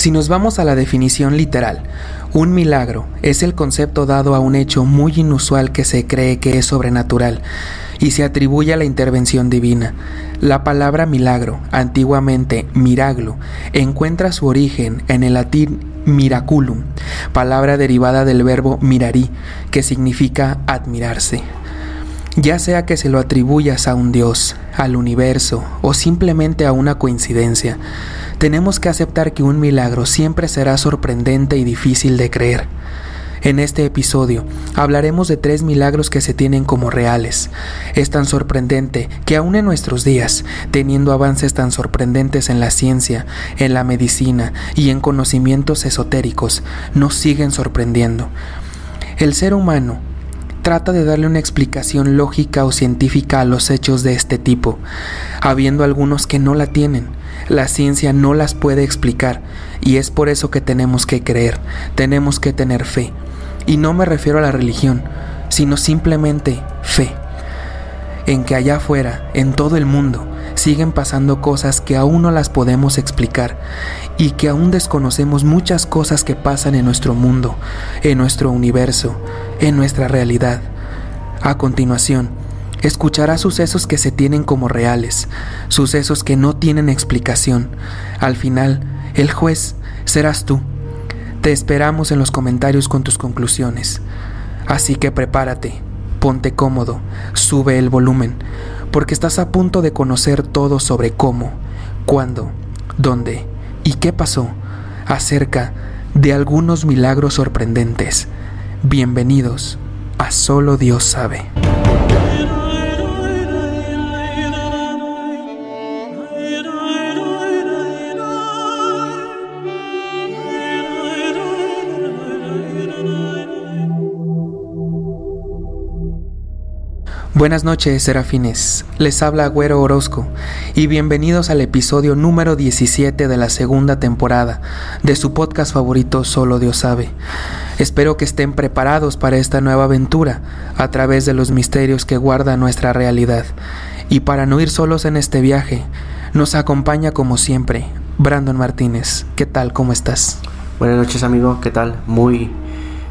Si nos vamos a la definición literal, un milagro es el concepto dado a un hecho muy inusual que se cree que es sobrenatural y se atribuye a la intervención divina. La palabra milagro, antiguamente miraglo, encuentra su origen en el latín miraculum, palabra derivada del verbo mirarí, que significa admirarse. Ya sea que se lo atribuyas a un Dios, al universo o simplemente a una coincidencia, tenemos que aceptar que un milagro siempre será sorprendente y difícil de creer. En este episodio hablaremos de tres milagros que se tienen como reales. Es tan sorprendente que aún en nuestros días, teniendo avances tan sorprendentes en la ciencia, en la medicina y en conocimientos esotéricos, nos siguen sorprendiendo. El ser humano trata de darle una explicación lógica o científica a los hechos de este tipo, habiendo algunos que no la tienen la ciencia no las puede explicar y es por eso que tenemos que creer, tenemos que tener fe. Y no me refiero a la religión, sino simplemente fe. En que allá afuera, en todo el mundo, siguen pasando cosas que aún no las podemos explicar y que aún desconocemos muchas cosas que pasan en nuestro mundo, en nuestro universo, en nuestra realidad. A continuación, escuchará sucesos que se tienen como reales, sucesos que no tienen explicación. Al final, el juez serás tú. Te esperamos en los comentarios con tus conclusiones. Así que prepárate, ponte cómodo, sube el volumen, porque estás a punto de conocer todo sobre cómo, cuándo, dónde y qué pasó acerca de algunos milagros sorprendentes. Bienvenidos a Solo Dios sabe. Buenas noches, serafines. Les habla Agüero Orozco y bienvenidos al episodio número 17 de la segunda temporada de su podcast favorito Solo Dios sabe. Espero que estén preparados para esta nueva aventura a través de los misterios que guarda nuestra realidad. Y para no ir solos en este viaje, nos acompaña como siempre Brandon Martínez. ¿Qué tal? ¿Cómo estás? Buenas noches, amigo. ¿Qué tal? Muy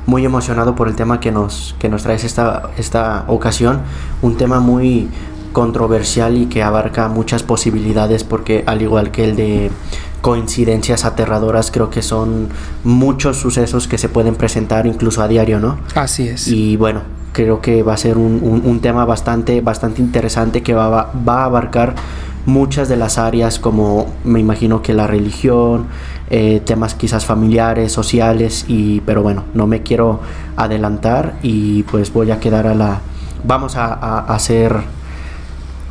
muy emocionado por el tema que nos, que nos traes esta, esta ocasión. Un tema muy controversial y que abarca muchas posibilidades porque al igual que el de coincidencias aterradoras creo que son muchos sucesos que se pueden presentar incluso a diario, ¿no? Así es. Y bueno, creo que va a ser un, un, tema bastante, bastante interesante que va, va a abarcar muchas de las áreas como me imagino que la religión, eh, temas quizás familiares, sociales, y, pero bueno, no me quiero adelantar y pues voy a quedar a la... Vamos a, a, a ser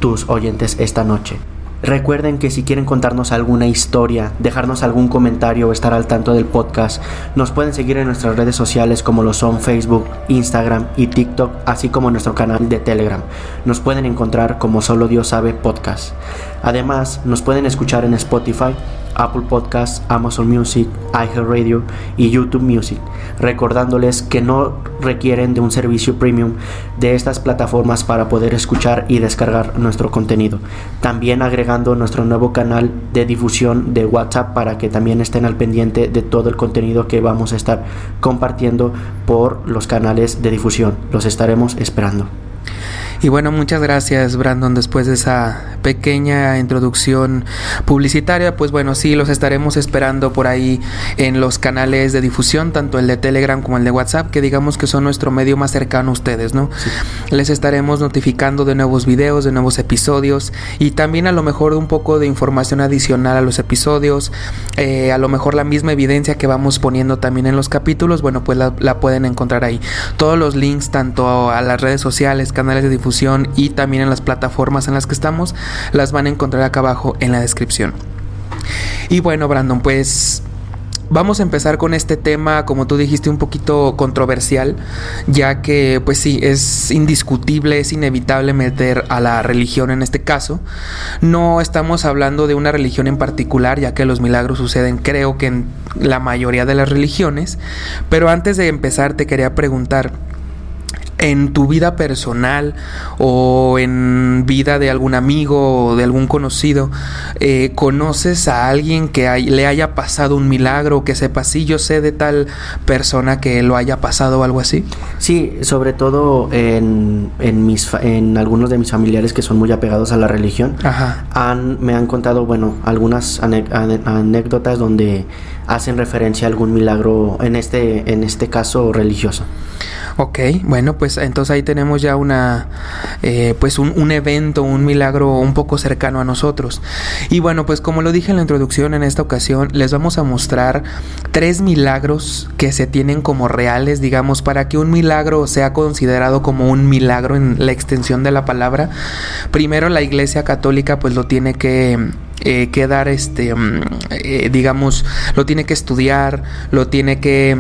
tus oyentes esta noche. Recuerden que si quieren contarnos alguna historia, dejarnos algún comentario o estar al tanto del podcast, nos pueden seguir en nuestras redes sociales como lo son Facebook, Instagram y TikTok, así como nuestro canal de Telegram. Nos pueden encontrar como Solo Dios sabe podcast. Además, nos pueden escuchar en Spotify, Apple Podcasts, Amazon Music, iHeartRadio y YouTube Music, recordándoles que no requieren de un servicio premium de estas plataformas para poder escuchar y descargar nuestro contenido. También agregando nuestro nuevo canal de difusión de WhatsApp para que también estén al pendiente de todo el contenido que vamos a estar compartiendo por los canales de difusión. Los estaremos esperando. Y bueno, muchas gracias Brandon después de esa pequeña introducción publicitaria. Pues bueno, sí, los estaremos esperando por ahí en los canales de difusión, tanto el de Telegram como el de WhatsApp, que digamos que son nuestro medio más cercano a ustedes, ¿no? Les estaremos notificando de nuevos videos, de nuevos episodios y también a lo mejor un poco de información adicional a los episodios, eh, a lo mejor la misma evidencia que vamos poniendo también en los capítulos, bueno, pues la, la pueden encontrar ahí. Todos los links, tanto a las redes sociales, canales de difusión, y también en las plataformas en las que estamos, las van a encontrar acá abajo en la descripción. Y bueno, Brandon, pues Vamos a empezar con este tema, como tú dijiste, un poquito controversial, ya que pues sí, es indiscutible, es inevitable meter a la religión en este caso. No estamos hablando de una religión en particular, ya que los milagros suceden creo que en la mayoría de las religiones, pero antes de empezar te quería preguntar, en tu vida personal o en vida de algún amigo o de algún conocido, eh, conoces a alguien que le haya pasado un milagro, que sepa, sí, yo sé de tal persona que lo haya pasado o algo así? Sí, sobre todo en, en, mis, en algunos de mis familiares que son muy apegados a la religión, Han, me han contado, bueno, algunas anécdotas donde hacen referencia a algún milagro, en este, en este caso religioso. Ok, bueno, pues entonces ahí tenemos ya una, eh, pues un, un, evento, un milagro un poco cercano a nosotros. Y bueno, pues como lo dije en la introducción, en esta ocasión les vamos a mostrar tres milagros que se tienen como reales, digamos, para que un milagro sea considerado como un milagro en la extensión de la palabra. Primero la Iglesia Católica pues lo tiene que eh, este mm, eh, digamos lo tiene que estudiar lo tiene que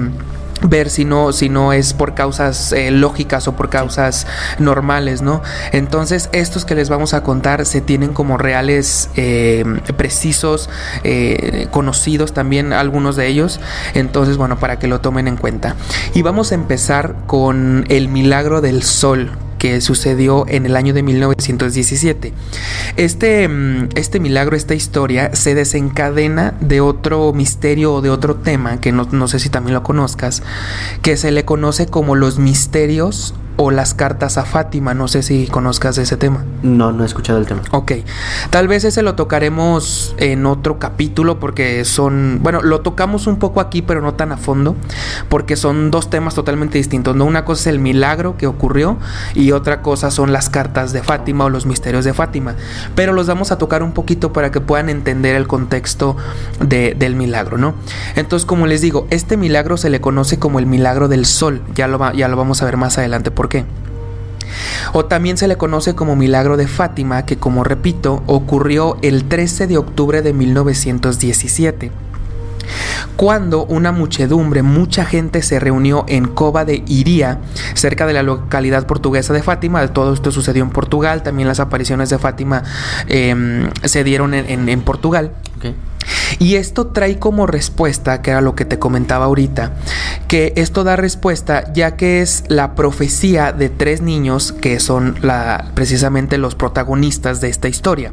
ver si no, si no es por causas eh, lógicas o por causas normales, ¿no? Entonces, estos que les vamos a contar se tienen como reales, eh, precisos, eh, conocidos también algunos de ellos. Entonces, bueno, para que lo tomen en cuenta. Y vamos a empezar con el milagro del sol, que sucedió en el año de 1917. Este, mm, este milagro, esta historia, se desencadena de otro misterio o de otro tema, que no, no sé si también lo conozcas, que se le conoce como los misterios o las cartas a Fátima. No sé si conozcas ese tema. No, no he escuchado el tema. Ok. Tal vez ese lo tocaremos en otro capítulo porque son, bueno, lo tocamos un poco aquí, pero no tan a fondo, porque son dos temas totalmente distintos. ¿no? Una cosa es el milagro que ocurrió y otra cosa son las cartas de Fátima o los misterios de Fátima. Pero los vamos a tocar un poquito para que puedan entender el contexto del milagro, ¿no? Entonces, como les digo, este milagro se le conoce como el milagro del sol. Ya lo, ya lo vamos a ver más adelante. Por qué. O también se le conoce como Milagro de Fátima, que como repito, ocurrió el 13 de octubre de 1917 cuando una muchedumbre, mucha gente se reunió en Cova de Iría, cerca de la localidad portuguesa de Fátima. Todo esto sucedió en Portugal, también las apariciones de Fátima em, se dieron en, Portugal. Y esto trae como respuesta, que era lo que te comentaba ahorita, que esto da respuesta ya que es la profecía de tres niños que son la, precisamente los protagonistas de esta historia,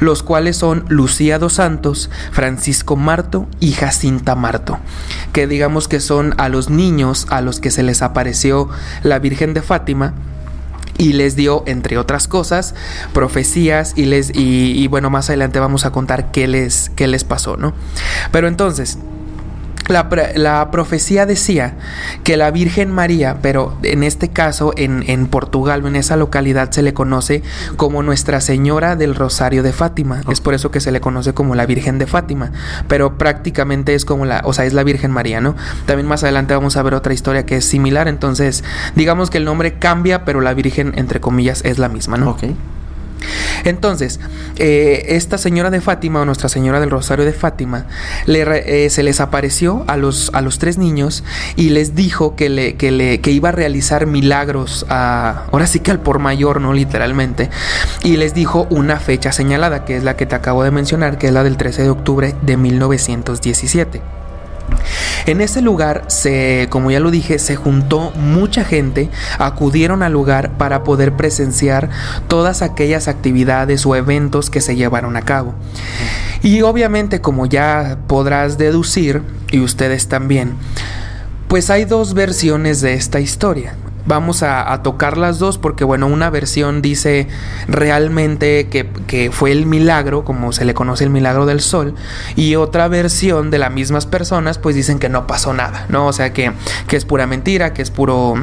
los cuales son Lucía dos Santos, Francisco Marto y Jacinta Marto, que digamos que son a los niños a los que se les apareció la Virgen de Fátima y les dio, entre otras cosas, profecías y les y, bueno, más adelante vamos a contar qué les, qué les pasó, ¿no? Pero entonces, la, profecía decía que la Virgen María, pero en este caso en, en, Portugal, en esa localidad, se le conoce como Nuestra Señora del Rosario de Fátima. Es por eso que se le conoce como la Virgen de Fátima. Pero prácticamente es como la, o sea, es la Virgen María, ¿no? También más adelante vamos a ver otra historia que es similar. Entonces, digamos que el nombre cambia, pero la Virgen, entre comillas, es la misma, ¿no? Ok. Entonces, eh, esta señora de Fátima o Nuestra Señora del Rosario de Fátima eh, se les apareció a los, a los tres niños y les dijo que, le, que, le, que iba a realizar milagros, a, ahora sí que al por mayor, ¿no? Literalmente. Y les dijo una fecha señalada, que es la que te acabo de mencionar, que es la del 13 de octubre de 1917. En ese lugar se, como ya lo dije, se juntó mucha gente, acudieron al lugar para poder presenciar todas aquellas actividades o eventos que se llevaron a cabo. Y obviamente, como ya podrás deducir, y ustedes también, pues hay dos versiones de esta historia vamos a, tocar las dos porque bueno, una versión dice realmente que, fue el milagro, como se le conoce el milagro del sol, y otra versión de las mismas personas pues dicen que no pasó nada, ¿no? O sea que, que es pura mentira, que es puro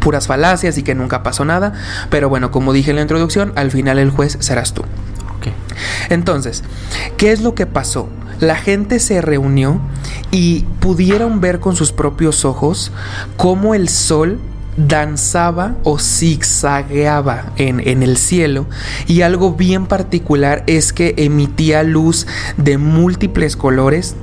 puras falacias y que nunca pasó nada, pero bueno, como dije en la introducción, al final el juez serás tú. Entonces, ¿qué es lo que pasó? La gente se reunió y pudieron ver con sus propios ojos cómo el sol danzaba o zigzagueaba en, en, el cielo y algo bien particular es que emitía luz de múltiples colores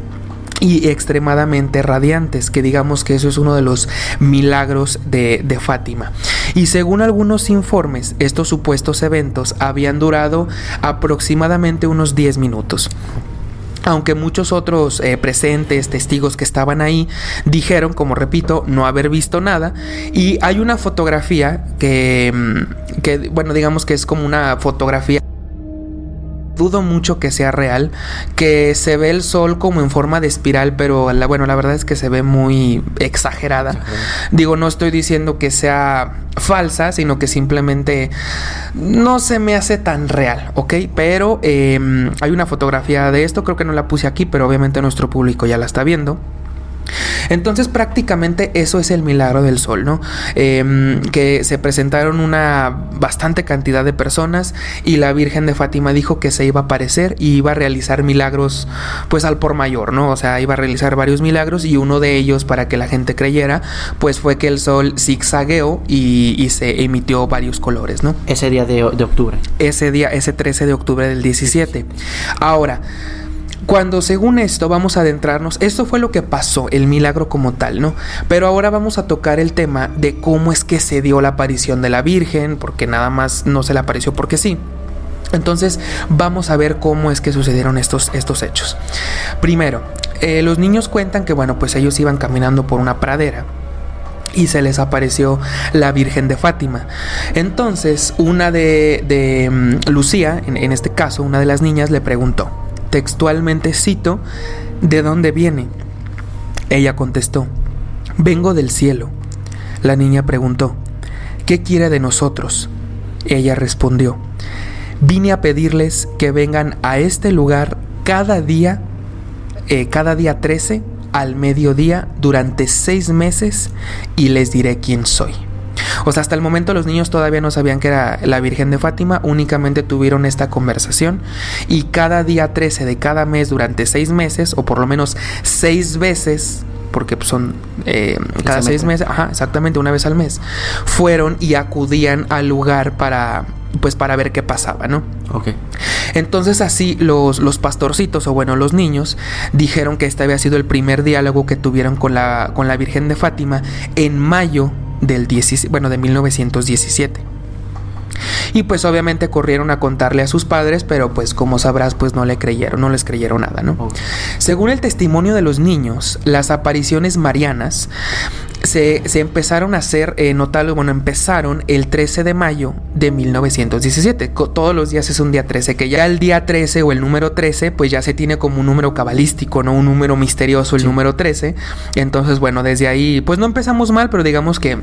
y extremadamente radiantes, que digamos que eso es uno de los milagros de, de Fátima. Y según algunos informes, estos supuestos eventos habían durado aproximadamente unos 10 minutos. Aunque muchos otros eh, presentes, testigos que estaban ahí, dijeron, como repito, no haber visto nada. Y hay una fotografía que, mm, que bueno, digamos que es como una fotografía dudo mucho que sea real, que se ve el sol como en forma de espiral, pero la, bueno, la verdad es que se ve muy exagerada. Digo, no estoy diciendo que sea falsa, sino que simplemente no se me hace tan real, ¿ok? Pero em, hay una fotografía de esto, creo que no la puse aquí, pero obviamente nuestro público ya la está viendo. Entonces prácticamente eso es el milagro del sol, ¿no? Em, que se presentaron una bastante cantidad de personas y la Virgen de Fátima dijo que se iba a aparecer y iba a realizar milagros pues al por mayor, ¿no? O sea, iba a realizar varios milagros y uno de ellos para que la gente creyera pues fue que el sol zigzagueó y, y se emitió varios colores, ¿no? Ese día de, de octubre. Ese día, ese 13 de octubre del 17. Ahora, cuando según esto vamos a adentrarnos, esto fue lo que pasó, el milagro como tal, ¿no? Pero ahora vamos a tocar el tema de cómo es que se dio la aparición de la Virgen, porque nada más no se le apareció porque sí. Entonces vamos a ver cómo es que sucedieron estos, estos hechos. Primero, eh, los niños cuentan que bueno, pues ellos iban caminando por una pradera y se les apareció la Virgen de Fátima. Entonces, una de, mm, Lucía, en, este caso, una de las niñas, le preguntó, textualmente cito, ¿de dónde viene? Ella contestó, vengo del cielo. La niña preguntó, ¿qué quiere de nosotros? Ella respondió, vine a pedirles que vengan a este lugar cada día, eh, cada día 13 al mediodía durante seis meses y les diré quién soy. O sea, hasta el momento los niños todavía no sabían que era la Virgen de Fátima, únicamente tuvieron esta conversación y cada día 13 de cada mes durante seis meses, o por lo menos seis veces, porque son eh, cada seis meses, ajá, exactamente una vez al mes, fueron y acudían al lugar para pues para ver qué pasaba, ¿no? Ok. Entonces así los, los pastorcitos, o bueno, los niños, dijeron que este había sido el primer diálogo que tuvieron con la, con la Virgen de Fátima en mayo del 10, bueno, de 1917. Y pues obviamente corrieron a contarle a sus padres, pero pues como sabrás, pues no le creyeron, no les creyeron nada, ¿no? Okay. Según el testimonio de los niños, las apariciones marianas se, se empezaron a hacer eh, notable, bueno, empezaron el 13 de mayo de 1917. Todos los días es un día 13, que ya el día 13 o el número 13, pues ya se tiene como un número cabalístico, ¿no? Un número misterioso, el sí. número 13. Entonces, bueno, desde ahí, pues no empezamos mal, pero digamos que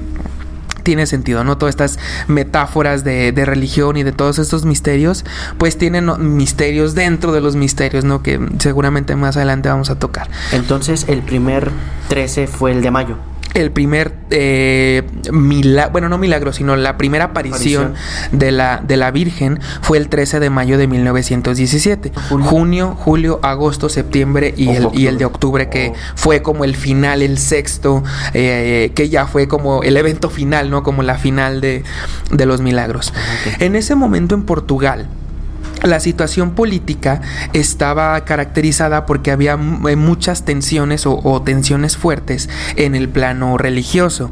tiene sentido, ¿no? Todas estas metáforas de, de, religión y de todos estos misterios, pues tienen misterios dentro de los misterios, ¿no? Que seguramente más adelante vamos a tocar. Entonces, el primer 13 fue el de mayo el primer eh, milagro, bueno, no milagro, sino la primera aparición, aparición, De, la, de la Virgen fue el 13 de mayo de 1917. Julio, Junio, julio agosto, septiembre y, el, y el de octubre, que oh. fue como el final, el sexto, eh, que ya fue como el evento final, ¿no? Como la final de, de los milagros. Okay. En ese momento en Portugal, la situación política estaba caracterizada porque había eh, muchas tensiones o, o, tensiones fuertes en el plano religioso.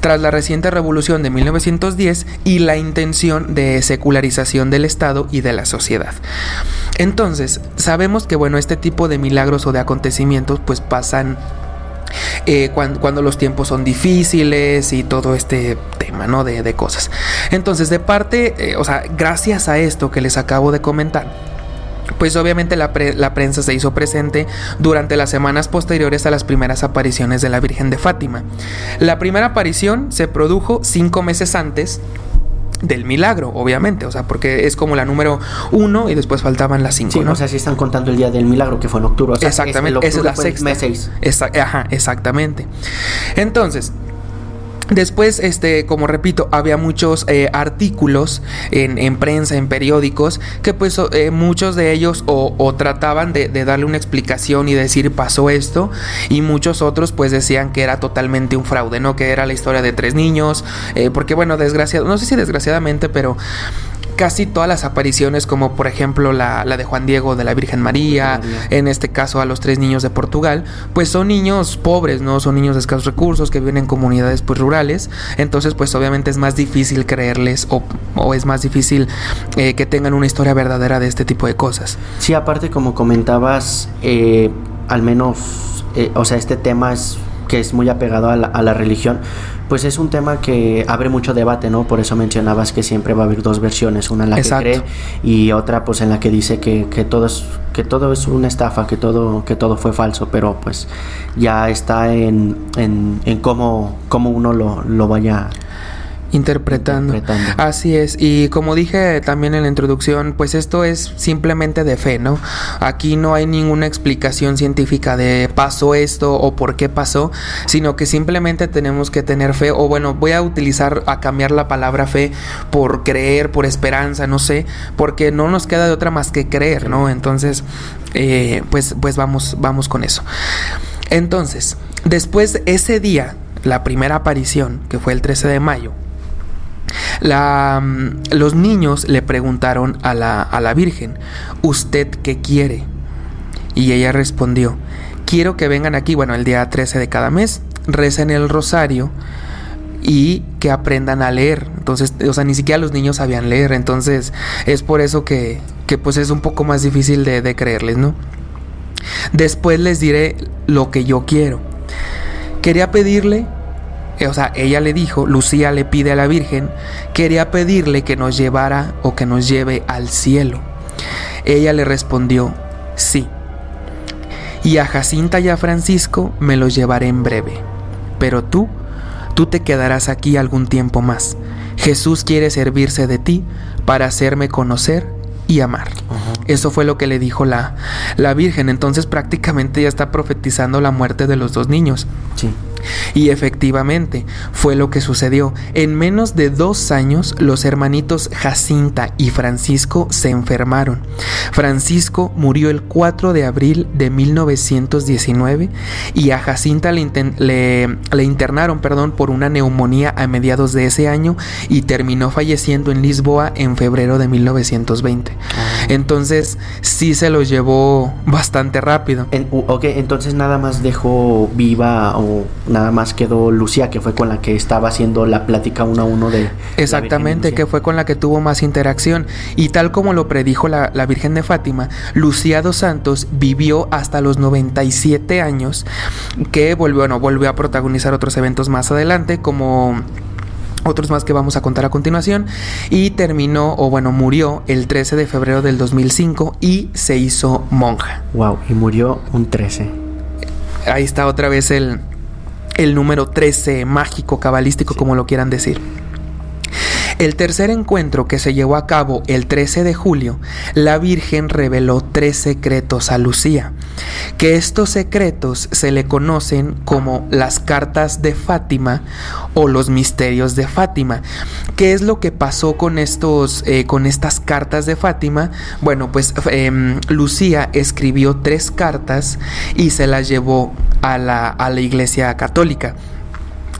Tras la reciente revolución de 1910 y la intención de secularización del Estado y de la sociedad. Entonces, sabemos que bueno, este tipo de milagros o de acontecimientos pues pasan eh, cuando, los tiempos son difíciles y todo este tema, ¿no? De, de cosas. Entonces, de parte, eh, o sea, gracias a esto que les acabo de comentar, pues obviamente la, pre la, prensa se hizo presente durante las semanas posteriores a las primeras apariciones de la Virgen de Fátima. La primera aparición se produjo cinco meses antes del milagro, obviamente, o sea, porque es como la número uno y después faltaban las cinco. Sí, ¿no? o sea, si están contando el día del milagro que fue en octubre. O sea, exactamente, es, esa es la sexta. Mes seis. Esa, ajá, exactamente. Entonces, Después, este, como repito, había muchos eh, artículos en, en, prensa, en periódicos, que pues eh, muchos de ellos o, trataban de, de, darle una explicación y decir pasó esto, y muchos otros pues decían que era totalmente un fraude, ¿no? Que era la historia de tres niños, eh, porque bueno, desgraciado, no sé si desgraciadamente, pero casi todas las apariciones, como por ejemplo la, de Juan Diego de la Virgen María, en este caso a los tres niños de Portugal, pues son niños pobres, ¿no? Son niños de escasos recursos que viven en comunidades pues rurales, entonces pues obviamente es más difícil creerles o, es más difícil eh, que tengan una historia verdadera de este tipo de cosas. Sí, aparte como comentabas, eh, al menos, eh, o sea, este tema es que es muy apegado a la, religión, pues es un tema que abre mucho debate, ¿no? Por eso mencionabas que siempre va a haber dos versiones, una en la que cree y otra pues en la que dice que, que, todo es que todo es una estafa, que todo que todo fue falso, pero pues ya está en, en, en cómo, cómo uno lo, lo vaya Interpretando. Así es. Y como dije también en la introducción, pues esto es simplemente de fe, ¿no? Aquí no hay ninguna explicación científica de pasó esto o por qué pasó, sino que simplemente tenemos que tener fe, o bueno, voy a utilizar, a cambiar la palabra fe por creer, por esperanza, no sé, porque no nos queda de otra más que creer, ¿no? Entonces, eh, pues, pues vamos, vamos con eso. Entonces, después ese día, la primera aparición, que fue el 13 de mayo, mm, los niños le preguntaron a la, a la Virgen, ¿usted qué quiere? Y ella respondió, quiero que vengan aquí, bueno, el día 13 de cada mes, recen el rosario y que aprendan a leer. Entonces, o sea, ni siquiera los niños sabían leer, entonces es por eso que, que pues es un poco más difícil de, de creerles, ¿no? Después les diré lo que yo quiero. Quería pedirle o sea, ella le dijo, Lucía le pide a la Virgen, quería pedirle que nos llevara o que nos lleve al cielo. Ella le respondió, sí. Y a Jacinta y a Francisco me los llevaré en breve. Pero tú, tú te quedarás aquí algún tiempo más. Jesús quiere servirse de ti para hacerme conocer y amar. Eso fue lo que le dijo la, la Virgen. Entonces prácticamente ya está profetizando la muerte de los dos niños. Sí. Y efectivamente fue lo que sucedió. En menos de dos años los hermanitos Jacinta y Francisco se enfermaron. Francisco murió el 4 de abril de 1919 y a Jacinta le, le, internaron perdón, por una neumonía a mediados de ese año y terminó falleciendo en Lisboa en febrero de 1920. Ah. Entonces sí se lo llevó bastante rápido. ok, entonces nada más dejó viva o nada más quedó Lucía, que fue con la que estaba haciendo la plática uno a uno de... Exactamente, que fue con la que tuvo más interacción. Y tal como lo predijo la, la Virgen de Fátima, Lucía dos Santos vivió hasta los 97 años, que volvió, bueno, volvió a protagonizar otros eventos más adelante, como otros más que vamos a contar a continuación, y terminó, o bueno, murió el 13 de febrero del 2005 y se hizo monja. Wow, y murió un 13. Ahí está otra vez el, el número 13 mágico, cabalístico, como lo quieran decir. El tercer encuentro que se llevó a cabo el 13 de julio, la Virgen reveló tres secretos a Lucía, que estos secretos se le conocen como las cartas de Fátima o los misterios de Fátima. ¿Qué es lo que pasó con, estos, eh, con estas cartas de Fátima? Bueno, pues em, Lucía escribió tres cartas y se las llevó a la, a la iglesia católica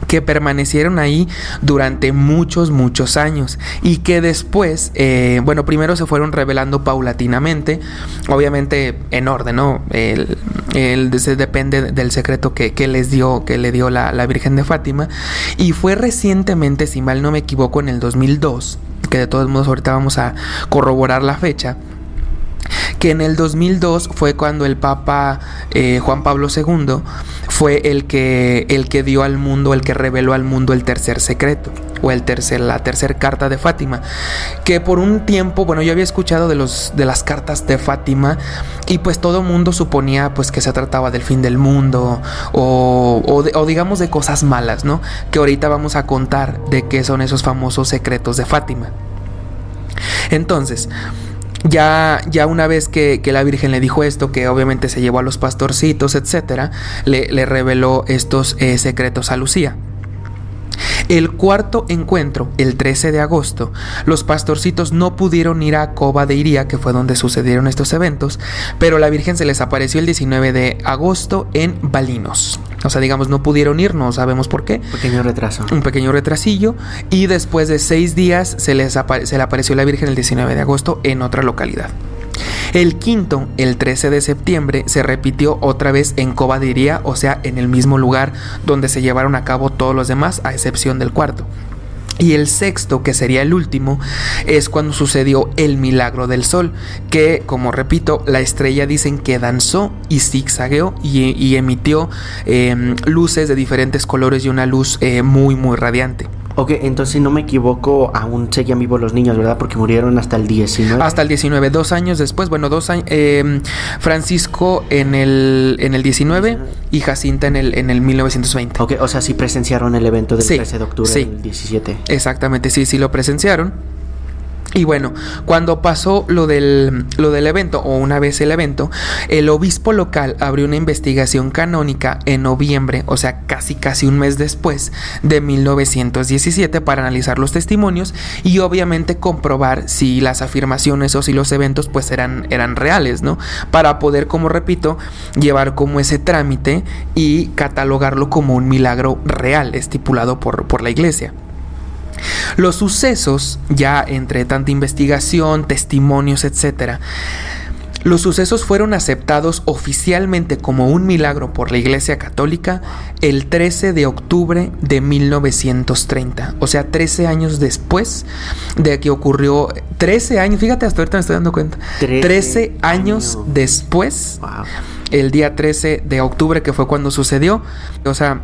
que permanecieron ahí durante muchos, muchos años y que después, eh, bueno, primero se fueron revelando paulatinamente, obviamente en orden, ¿no? El, depende del secreto que, les dio, que le dio la, la Virgen de Fátima y fue recientemente, si mal no me equivoco, en el 2002, que de todos modos ahorita vamos a corroborar la fecha, que en el 2002 fue cuando el Papa eh, Juan Pablo II fue el que, el que dio al mundo, el que reveló al mundo el tercer secreto o el tercer, la tercera carta de Fátima, que por un tiempo, bueno, yo había escuchado de, los, de las cartas de Fátima y pues todo mundo suponía pues que se trataba del fin del mundo o, o digamos de cosas malas, ¿no? Que ahorita vamos a contar de qué son esos famosos secretos de Fátima. Entonces, ya, ya una vez que, la Virgen le dijo esto, que obviamente se llevó a los pastorcitos, etc., le, reveló estos eh, secretos a Lucía. El cuarto encuentro, el 13 de agosto, los pastorcitos no pudieron ir a Coba de Iría, que fue donde sucedieron estos eventos, pero la Virgen se les apareció el 19 de agosto en Balinos. O sea, digamos, no pudieron ir, no sabemos por qué. Pequeño retraso. Un pequeño retrasillo. Y después de seis días se, les se le apareció la Virgen el 19 de agosto en otra localidad. El quinto, el 13 de septiembre, se repitió otra vez en Cobadiría, o sea, en el mismo lugar donde se llevaron a cabo todos los demás, a excepción del cuarto. Y el sexto, que sería el último, es cuando sucedió el milagro del sol, que, como repito, la estrella dicen que danzó y zigzagueó y, emitió em, luces de diferentes colores y una luz eh, muy, muy radiante. Ok, entonces si no me equivoco, aún seguían vivos los niños, ¿verdad? Porque murieron hasta el 19. Hasta el 19, dos años después, bueno, dos años, em, Francisco en el, en el 19 y Jacinta en el, en el 1920. Ok, o sea, sí presenciaron el evento del 13 de octubre del 17. Exactamente, sí, sí lo presenciaron. Y bueno, cuando pasó lo del, lo del evento, o una vez el evento, el obispo local abrió una investigación canónica en noviembre, o sea, casi casi un mes después de 1917, para analizar los testimonios y obviamente comprobar si las afirmaciones o si los eventos pues eran, eran reales, ¿no? Para poder, como repito, llevar como ese trámite y catalogarlo como un milagro real estipulado por, por la iglesia. Los sucesos, ya entre tanta investigación, testimonios, etc., los sucesos fueron aceptados oficialmente como un milagro por la Iglesia Católica el 13 de octubre de 1930, o sea, 13 años después de que ocurrió, 13 años, fíjate, hasta ahorita me estoy dando cuenta, 13, años, después, el día 13 de octubre que fue cuando sucedió, o sea,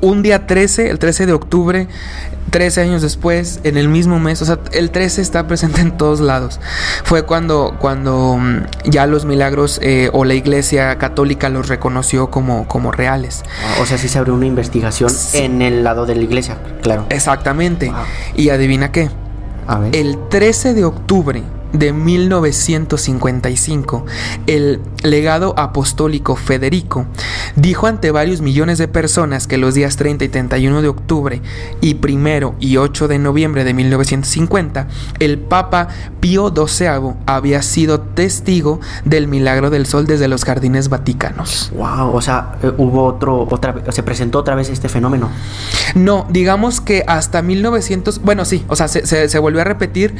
un día 13, el 13 de octubre, 13 años después, en el mismo mes, o sea, el 13 está presente en todos lados. Fue cuando, cuando mm, ya los milagros eh, o la iglesia católica los reconoció como, como reales. O sea, sí se abrió una investigación en el lado de la iglesia, claro. Exactamente. Y adivina qué. El 13 de octubre de 1955, el legado apostólico Federico dijo ante varios millones de personas que los días 30 y 31 de octubre y 1 y 8 de noviembre de 1950, el Papa Pío XII había sido testigo del milagro del sol desde los jardines vaticanos. Wow, o sea, eh, hubo otro, otra, se presentó otra vez este fenómeno. No, digamos que hasta 1900, bueno, sí, o sea, se, se volvió a repetir,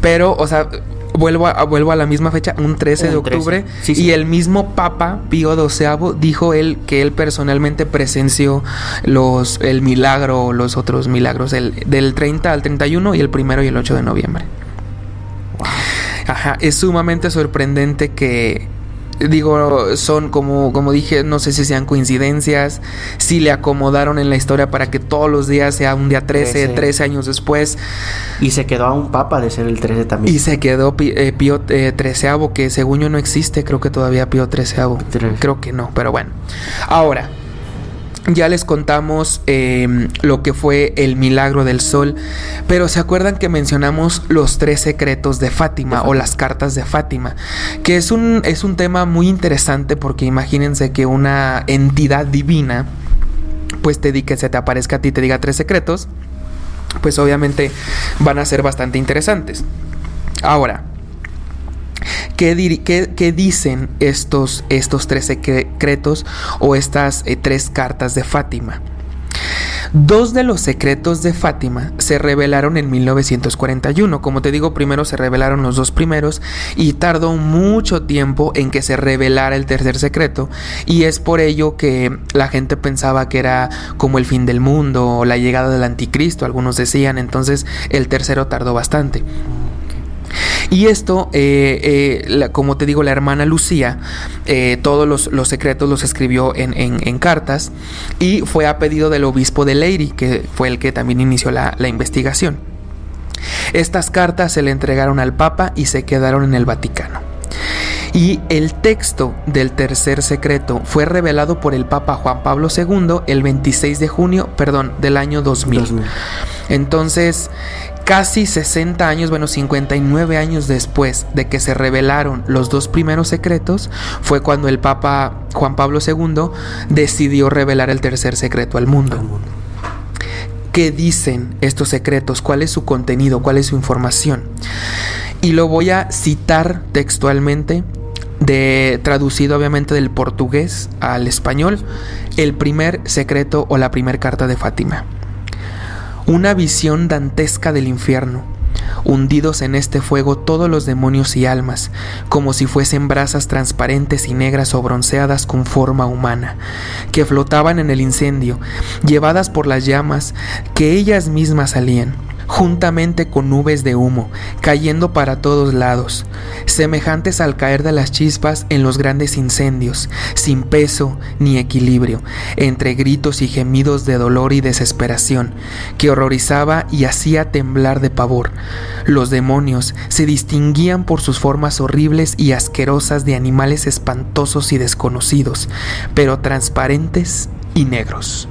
pero, o sea, vuelvo a, vuelvo a la misma fecha, un 13 de octubre, y el mismo Papa Pío XII dijo él que él personalmente presenció los, el milagro, los otros milagros, el, del 30 al 31 y el primero y el 8 de noviembre. Ajá, es sumamente sorprendente que digo, son como, como dije, no sé si sean coincidencias, si le acomodaron en la historia para que todos los días sea un día 13, 13, años después. Y se quedó a un papa de ser el 13 también. Y se quedó eh, Pío eh, que según yo no existe, creo que todavía Pío 13. Creo que no, pero bueno. Ahora, ya les contamos em, lo que fue el milagro del sol, pero ¿se acuerdan que mencionamos los tres secretos de Fátima o las cartas de Fátima? Que es un, es un tema muy interesante porque imagínense que una entidad divina pues te di que se te aparezca a ti te diga tres secretos, pues obviamente van a ser bastante interesantes. Ahora, ¿Qué, dicen estos, estos tres secretos o estas eh, tres cartas de Fátima? Dos de los secretos de Fátima se revelaron en 1941. Como te digo, primero se revelaron los dos primeros y tardó mucho tiempo en que se revelara el tercer secreto. Y es por ello que la gente pensaba que era como el fin del mundo o la llegada del anticristo, algunos decían. Entonces el tercero tardó bastante. Y esto, eh, eh, como te digo, la hermana Lucía, eh, todos los, secretos los escribió en, cartas y fue a pedido del obispo de Leyri, que fue el que también inició la, la investigación. Estas cartas se le entregaron al Papa y se quedaron en el Vaticano. Y el texto del tercer secreto fue revelado por el Papa Juan Pablo II el 26 de junio, perdón, del año 2000. Entonces, casi 60 años, bueno, 59 años después de que se revelaron los dos primeros secretos, fue cuando el Papa Juan Pablo II decidió revelar el tercer secreto al mundo. ¿Qué dicen estos secretos? ¿Cuál es su contenido? ¿Cuál es su información? Y lo voy a citar textualmente de traducido obviamente del portugués al español, el primer secreto o la primer carta de Fátima. Una visión dantesca del infierno, hundidos en este fuego todos los demonios y almas, como si fuesen brasas transparentes y negras o bronceadas con forma humana, que flotaban en el incendio, llevadas por las llamas que ellas mismas salían juntamente con nubes de humo, cayendo para todos lados, semejantes al caer de las chispas en los grandes incendios, sin peso ni equilibrio, entre gritos y gemidos de dolor y desesperación, que horrorizaba y hacía temblar de pavor. Los demonios se distinguían por sus formas horribles y asquerosas de animales espantosos y desconocidos, pero transparentes y negros.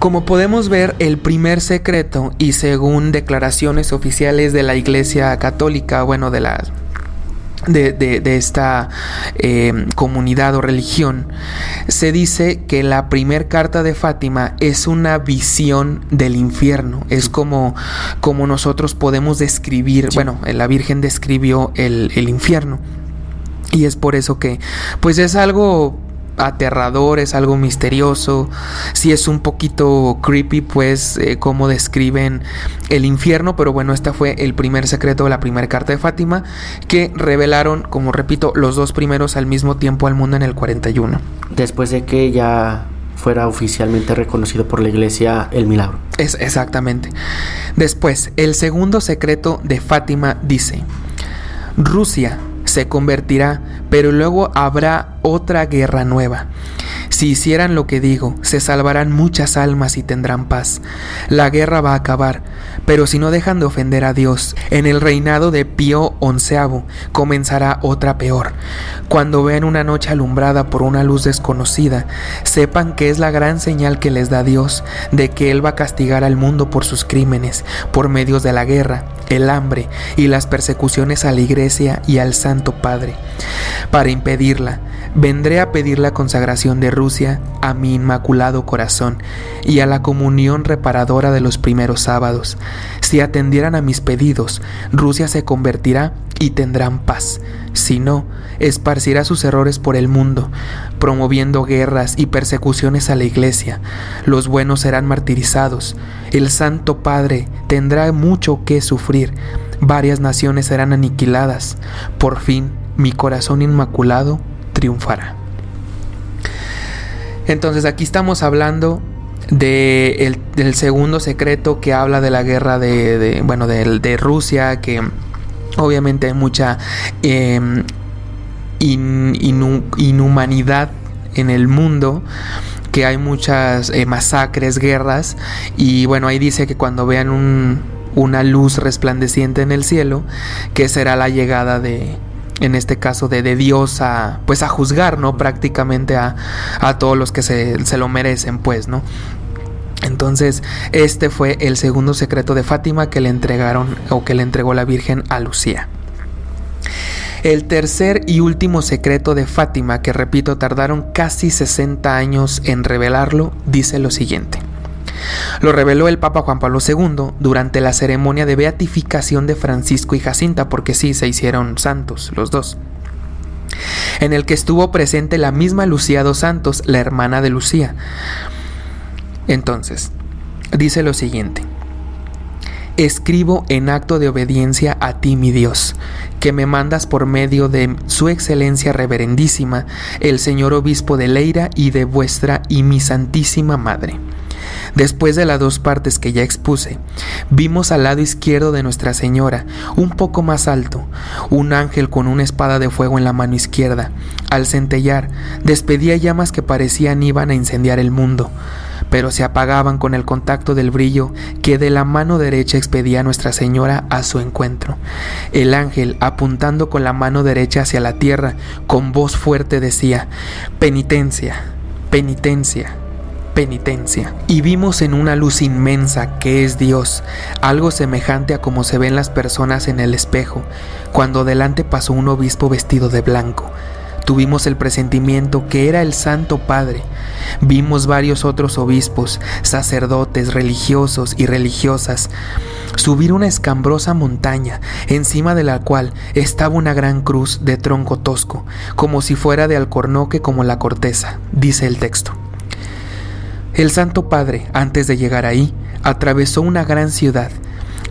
Como podemos ver, el primer secreto, y según declaraciones oficiales de la Iglesia Católica, bueno, de la de, esta eh, comunidad o religión, se dice que la primer carta de Fátima es una visión del infierno. Es como, como nosotros podemos describir, bueno, la Virgen describió el, el infierno. Y es por eso que, pues es algo aterrador, es algo misterioso, si es un poquito creepy, pues eh, cómo describen el infierno, pero bueno, este fue el primer secreto de la primera carta de Fátima, que revelaron, como repito, los dos primeros al mismo tiempo al mundo en el 41. Después de que ya fuera oficialmente reconocido por la iglesia el milagro. Es exactamente. Después, el segundo secreto de Fátima dice, Rusia se convertirá, pero luego habrá otra guerra nueva. Si hicieran lo que digo, se salvarán muchas almas y tendrán paz. La guerra va a acabar, pero si no dejan de ofender a Dios, en el reinado de Pío XI comenzará otra peor. Cuando vean una noche alumbrada por una luz desconocida, sepan que es la gran señal que les da Dios de que Él va a castigar al mundo por sus crímenes, por medios de la guerra, el hambre y las persecuciones a la iglesia y al Santo Padre. Para impedirla, vendré a pedir la consagración de Rusia a mi inmaculado corazón y a la comunión reparadora de los primeros sábados. Si atendieran a mis pedidos, Rusia se convertirá y tendrán paz. Si no, esparcirá sus errores por el mundo, promoviendo guerras y persecuciones a la iglesia. Los buenos serán martirizados. El Santo Padre tendrá mucho que sufrir. Varias naciones serán aniquiladas. Por fin, mi corazón inmaculado triunfará. Entonces aquí estamos hablando de del segundo secreto que habla de la guerra de, bueno de, Rusia que obviamente hay mucha em, inhumanidad en el mundo que hay muchas eh, masacres guerras y bueno ahí dice que cuando vean una luz resplandeciente en el cielo que será la llegada de, en este caso de, de Dios a pues a juzgar, ¿no? Prácticamente a, a todos los que se, se lo merecen, pues, ¿no? Entonces, este fue el segundo secreto de Fátima que le entregaron o que le entregó la Virgen a Lucía. El tercer y último secreto de Fátima, que repito, tardaron casi 60 años en revelarlo, dice lo siguiente. Lo reveló el Papa Juan Pablo II durante la ceremonia de beatificación de Francisco y Jacinta, porque sí, se hicieron santos los dos en el que estuvo presente la misma Lucía dos Santos, la hermana de Lucía. Entonces, dice lo siguiente. Escribo en acto de obediencia a ti, mi Dios, que me mandas por medio de su excelencia reverendísima, el señor obispo de Leira y de vuestra y mi santísima madre Después de las dos partes que ya expuse, vimos al lado izquierdo de Nuestra Señora, un poco más alto, un ángel con una espada de fuego en la mano izquierda. Al centellar, despedía llamas que parecían iban a incendiar el mundo, pero se apagaban con el contacto del brillo que de la mano derecha expedía Nuestra Señora a su encuentro. El ángel, apuntando con la mano derecha hacia la tierra, con voz fuerte decía, Penitencia, penitencia penitencia. Y vimos en una luz inmensa que es Dios, algo semejante a como se ven las personas en el espejo, cuando delante pasó un obispo vestido de blanco. Tuvimos el presentimiento que era el Santo Padre. Vimos varios otros obispos, sacerdotes, religiosos y religiosas subir una escambrosa montaña encima de la cual estaba una gran cruz de tronco tosco, como si fuera de alcornoque como la corteza, dice el texto. El Santo Padre, antes de llegar ahí, atravesó una gran ciudad,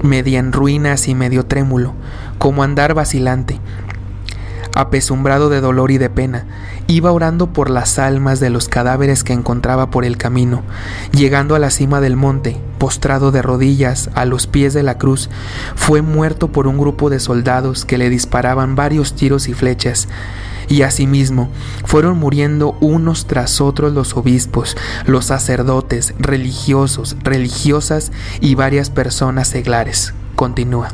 media en ruinas y medio trémulo, como andar vacilante, apesumbrado de dolor y de pena, iba orando por las almas de los cadáveres que encontraba por el camino. Llegando a la cima del monte, postrado de rodillas a los pies de la cruz, fue muerto por un grupo de soldados que le disparaban varios tiros y flechas. Y asimismo fueron muriendo unos tras otros los obispos, los sacerdotes, religiosos, religiosas y varias personas seglares. Continúa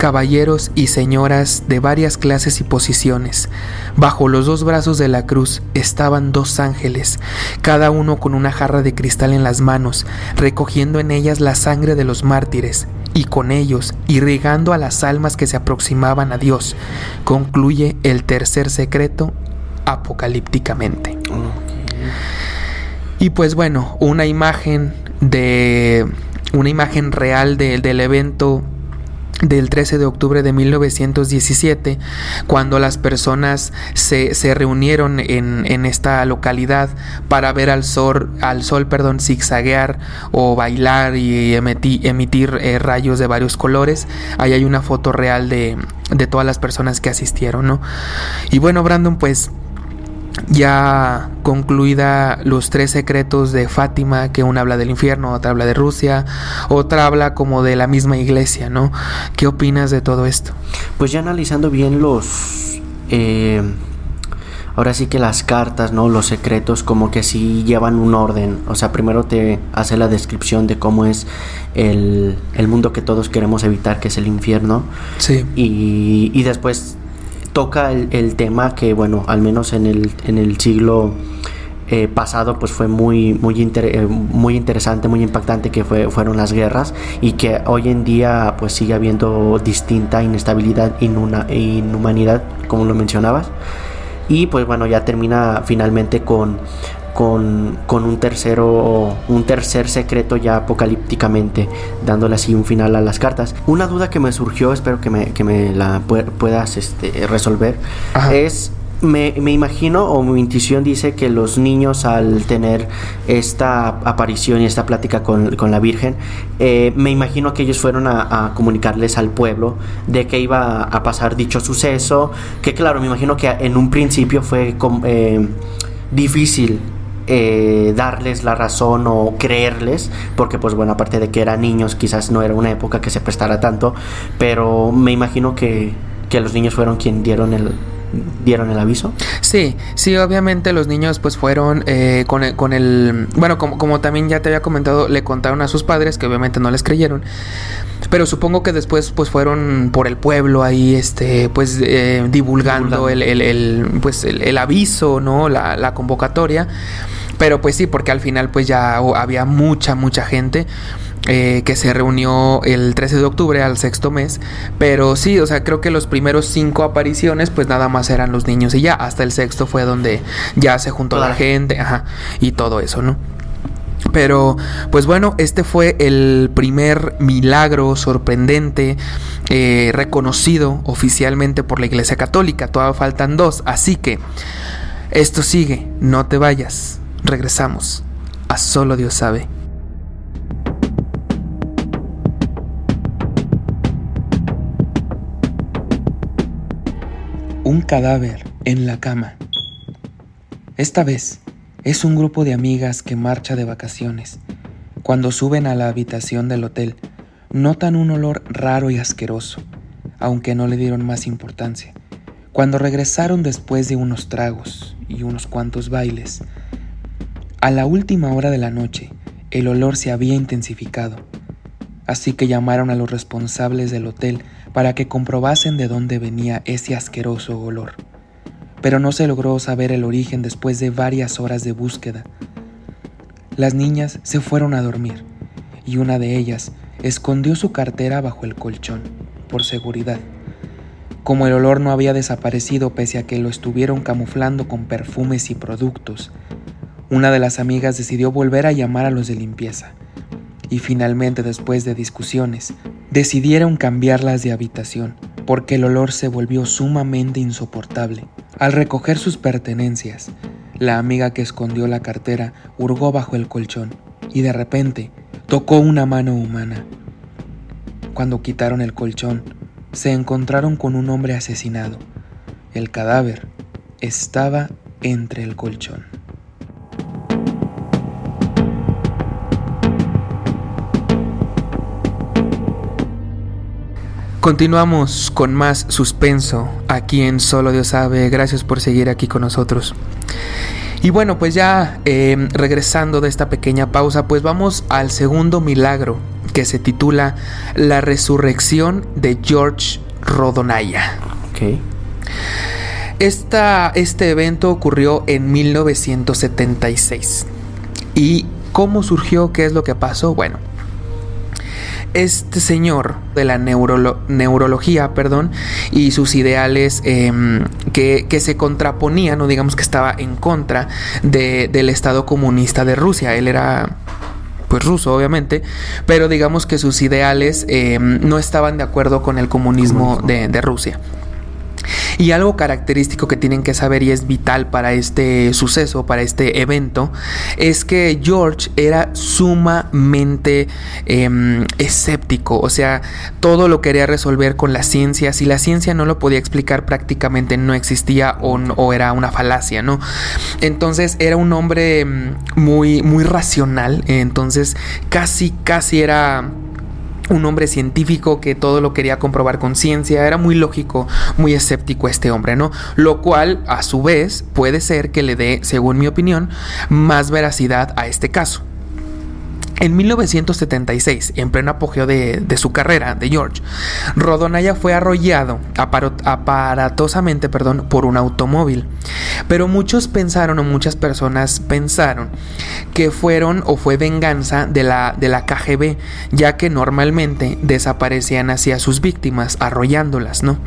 caballeros y señoras de varias clases y posiciones. Bajo los dos brazos de la cruz estaban dos ángeles, cada uno con una jarra de cristal en las manos, recogiendo en ellas la sangre de los mártires, y con ellos irrigando a las almas que se aproximaban a Dios. Concluye el tercer secreto apocalípticamente. Y pues bueno, una imagen de una imagen real del evento del 13 de octubre de 1917, cuando las personas se, se reunieron en, en, esta localidad para ver al sol, al sol perdón, zigzaguear o bailar y emitir, eh, rayos de varios colores. Ahí hay una foto real de, de todas las personas que asistieron, ¿no? Y bueno, Brandon, pues ya concluida los tres secretos de Fátima, que una habla del infierno, otra habla de Rusia, otra habla como de la misma iglesia, ¿no? ¿Qué opinas de todo esto? Pues ya analizando bien los... Eh, ahora sí que las cartas, ¿no? Los secretos como que sí llevan un orden. O sea, primero te hace la descripción de cómo es el, el mundo que todos queremos evitar, que es el infierno. Sí. Y, y después toca el, tema que, bueno, al menos en el, en el siglo eh, pasado, pues fue muy, muy, eh, muy interesante, muy impactante que fue, fueron las guerras y que hoy en día pues sigue habiendo distinta inestabilidad, inuna, inhumanidad, como lo mencionabas. Y pues bueno, ya termina finalmente con con, un tercero un tercer secreto ya apocalípticamente dándole así un final a las cartas. Una duda que me surgió espero que me, que me la puedas este, resolver es me, me, imagino o mi intuición dice que los niños al tener esta aparición y esta plática con, con la Virgen, eh, me imagino que ellos fueron a, comunicarles al pueblo de que iba a pasar dicho suceso, que claro, me imagino que en un principio fue eh, difícil eh, darles la razón o creerles, porque pues bueno, aparte de que eran niños, quizás no era una época que se prestara tanto, pero me imagino que, que los niños fueron quien dieron el, dieron el aviso? Sí, sí, obviamente los niños pues fueron eh, con, el, con, el, bueno, como, como también ya te había comentado, le contaron a sus padres que obviamente no les creyeron. Pero supongo que después pues fueron por el pueblo ahí, este, pues eh, divulgando, El, el, pues, el, aviso, ¿no? La, la convocatoria. Pero pues sí, porque al final pues ya había mucha, mucha gente. Eh, que se reunió el 13 de octubre al sexto mes. Pero sí, o sea, creo que los primeros cinco apariciones, pues nada más eran los niños y ya. Hasta el sexto fue donde ya se juntó la gente, ajá, y todo eso, ¿no? Pero, pues bueno, este fue el primer milagro sorprendente eh, reconocido oficialmente por la Iglesia Católica. Todavía faltan dos, así que esto sigue, no te vayas. Regresamos a Solo Dios sabe. Un cadáver en la cama. Esta vez es un grupo de amigas que marcha de vacaciones. Cuando suben a la habitación del hotel, notan un olor raro y asqueroso, aunque no le dieron más importancia. Cuando regresaron después de unos tragos y unos cuantos bailes, a la última hora de la noche, el olor se había intensificado, así que llamaron a los responsables del hotel para que comprobasen de dónde venía ese asqueroso olor. Pero no se logró saber el origen después de varias horas de búsqueda. Las niñas se fueron a dormir y una de ellas escondió su cartera bajo el colchón, por seguridad. Como el olor no había desaparecido pese a que lo estuvieron camuflando con perfumes y productos, una de las amigas decidió volver a llamar a los de limpieza. Y finalmente, después de discusiones, decidieron cambiarlas de habitación porque el olor se volvió sumamente insoportable. Al recoger sus pertenencias, la amiga que escondió la cartera hurgó bajo el colchón y de repente tocó una mano humana. Cuando quitaron el colchón, se encontraron con un hombre asesinado. El cadáver estaba entre el colchón. Continuamos con más suspenso aquí en Solo Dios sabe. Gracias por seguir aquí con nosotros. Y bueno, pues ya eh, regresando de esta pequeña pausa, pues vamos al segundo milagro que se titula La resurrección de George Rodonaya. Ok. este evento ocurrió en 1976. ¿Y cómo surgió? ¿Qué es lo que pasó? Bueno, este señor de la neurología, perdón, y sus ideales em, que, se contraponían, o digamos que estaba en contra del Estado comunista de Rusia. Él era pues ruso obviamente, pero digamos que sus ideales em, no estaban de acuerdo con el comunismo, de Rusia. Y algo característico que tienen que saber y es vital para este suceso, para este evento, es que George era sumamente em, escéptico, o sea, todo lo quería resolver con la ciencia, si la ciencia no lo podía explicar prácticamente no existía o, o era una falacia, ¿no? Entonces era un hombre em, muy, muy racional, entonces casi, casi era un hombre científico que todo lo quería comprobar con ciencia, era muy lógico, muy escéptico este hombre, ¿no? Lo cual, a su vez, puede ser que le dé, según mi opinión, más veracidad a este caso. En 1976, en pleno apogeo de, su carrera, de George, Rodonaya fue arrollado aparatosamente perdón, por un automóvil. Pero muchos pensaron, o muchas personas pensaron, que fueron o fue venganza de la, de la KGB, ya que normalmente desaparecían hacia sus víctimas, arrollándolas, ¿no?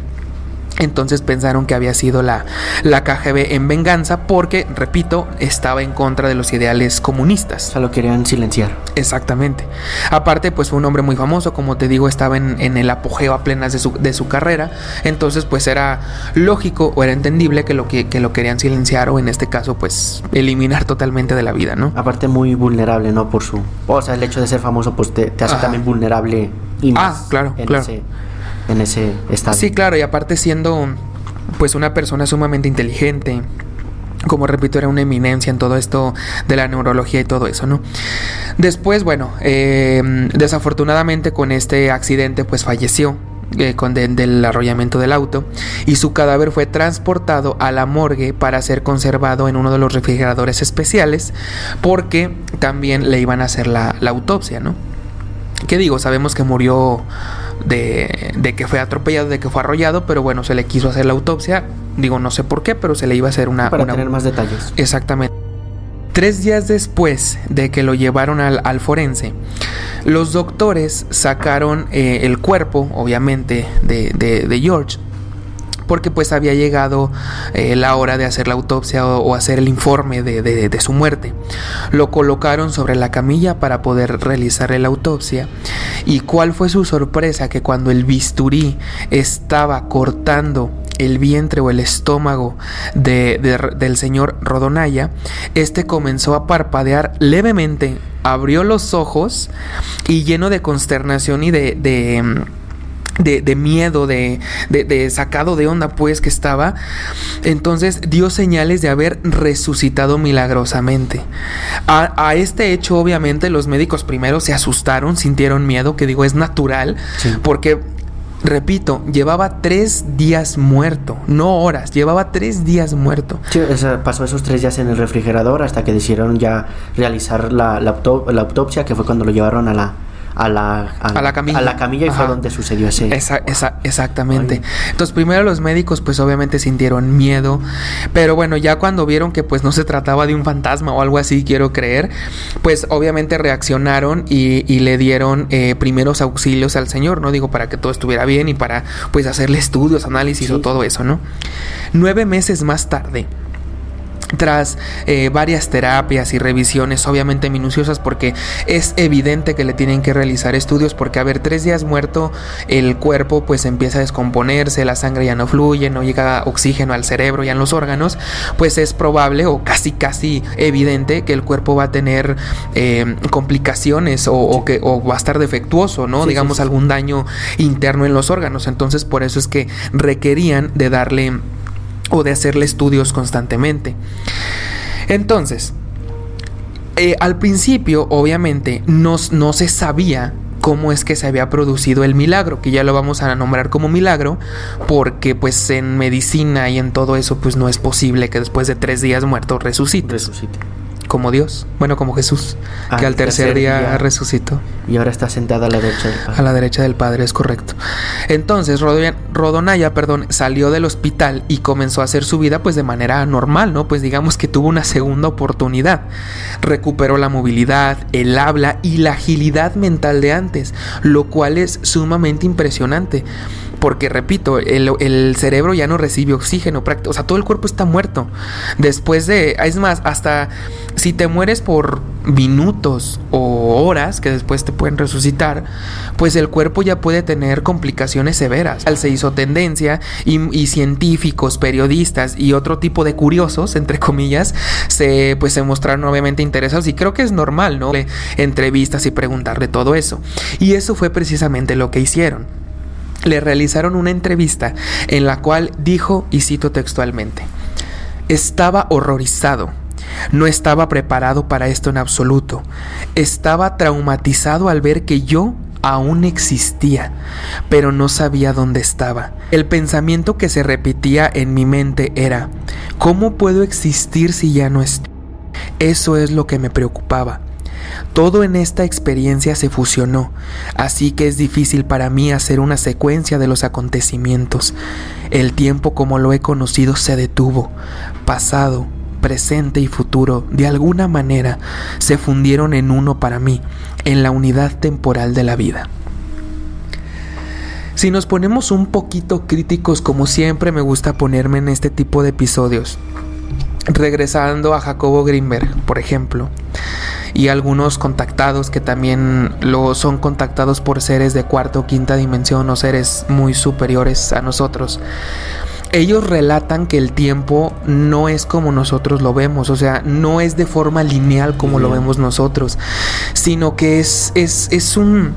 Entonces pensaron que había sido la, la KGB en venganza porque, repito, estaba en contra de los ideales comunistas. O sea, lo querían silenciar. Exactamente. Aparte, pues fue un hombre muy famoso, como te digo, estaba en, el apogeo a plenas de su, de su, carrera. Entonces, pues era lógico o era entendible que lo, que, lo querían silenciar o en este caso, pues eliminar totalmente de la vida, ¿no? Aparte, muy vulnerable, ¿no? Por su... O sea, el hecho de ser famoso, pues te, hace también vulnerable. Y ah, claro, claro en ese estado. Sí, claro, y aparte siendo pues una persona sumamente inteligente, como repito, era una eminencia en todo esto de la neurología y todo eso, ¿no? Después, bueno, em, desafortunadamente con este accidente, pues falleció. Eh, con del arrollamiento del auto y su cadáver fue transportado a la morgue para ser conservado en uno de los refrigeradores especiales porque también le iban a hacer la, la autopsia, ¿no? ¿Qué digo? Sabemos que murió de, que fue atropellado, de que fue arrollado, pero bueno, se le quiso hacer la autopsia. Digo, no sé por qué, pero se le iba a hacer una... Para tener más detalles. Exactamente. Tres días después de que lo llevaron al, forense, los doctores sacaron eh, el cuerpo, obviamente, de, de George porque pues había llegado eh, la hora de hacer la autopsia o, hacer el informe de, su muerte. Lo colocaron sobre la camilla para poder realizar la autopsia y cuál fue su sorpresa que cuando el bisturí estaba cortando el vientre o el estómago del señor Rodonaya, este comenzó a parpadear levemente, abrió los ojos y lleno de consternación y de de, miedo, de, de, sacado de onda, pues que estaba. Entonces dio señales de haber resucitado milagrosamente. A, este hecho, obviamente, los médicos primero se asustaron, sintieron miedo, que digo, es natural, porque repito, llevaba tres días muerto, no horas, llevaba tres días muerto. Sí, pasó esos tres días en el refrigerador hasta que decidieron ya realizar la, la, autopsia, que fue cuando lo llevaron a la, a la, a, la camilla, a la camilla y fue donde sucedió ese. exactamente. Entonces, primero los médicos, pues obviamente sintieron miedo, pero bueno, ya cuando vieron que pues no se trataba de un fantasma o algo así, quiero creer, pues obviamente reaccionaron y, le dieron eh, primeros auxilios al señor, ¿no? Digo, para que todo estuviera bien y para pues hacerle estudios, análisis o todo eso, ¿no? Nueve meses más tarde, tras eh, varias terapias y revisiones obviamente minuciosas porque es evidente que le tienen que realizar estudios porque a ver tres días muerto el cuerpo pues empieza a descomponerse la sangre ya no fluye no llega oxígeno al cerebro y a los órganos pues es probable o casi casi evidente que el cuerpo va a tener eh, complicaciones o, que o va a estar defectuoso no digamos algún daño interno en los órganos. Entonces por eso es que requerían de darle o de hacerle estudios constantemente. Entonces, eh, al principio, obviamente, no, no se sabía cómo es que se había producido el milagro, que ya lo vamos a nombrar como milagro, porque pues en medicina y en todo eso pues no es posible que después de tres días muerto resucite. Resucite como Dios, bueno, como Jesús, que al tercer, día, resucitó. Y ahora está sentada a la derecha del Padre. A la derecha del Padre, es correcto. Entonces, Rodonaya, perdón, salió del hospital y comenzó a hacer su vida pues de manera normal, ¿no? Pues digamos que tuvo una segunda oportunidad. Recuperó la movilidad, el habla y la agilidad mental de antes, lo cual es sumamente impresionante porque repito, el, cerebro ya no recibe oxígeno, o sea, todo el cuerpo está muerto. Después de, es más, hasta si te mueres por minutos o horas que después te pueden resucitar, pues el cuerpo ya puede tener complicaciones severas. Se hizo tendencia y, científicos, periodistas y otro tipo de curiosos, entre comillas, se, pues se mostraron obviamente interesados y creo que es normal, ¿no? Entrevistas y preguntarle todo eso. Y eso fue precisamente lo que hicieron le realizaron una entrevista en la cual dijo, y cito textualmente, estaba horrorizado, no estaba preparado para esto en absoluto, estaba traumatizado al ver que yo aún existía, pero no sabía dónde estaba. El pensamiento que se repetía en mi mente era, ¿cómo puedo existir si ya no estoy? Eso es lo que me preocupaba. Todo en esta experiencia se fusionó, así que es difícil para mí hacer una secuencia de los acontecimientos. El tiempo como lo he conocido se detuvo, pasado, presente y futuro, de alguna manera, se fundieron en uno para mí, en la unidad temporal de la vida. Si nos ponemos un poquito críticos, como siempre me gusta ponerme en este tipo de episodios, regresando a Jacobo Grimberg, por ejemplo, y algunos contactados que también lo son contactados por seres de cuarta o quinta dimensión o seres muy superiores a nosotros. Ellos relatan que el tiempo no es como nosotros lo vemos, o sea, no es de forma lineal como lo vemos nosotros, sino que es, es, es un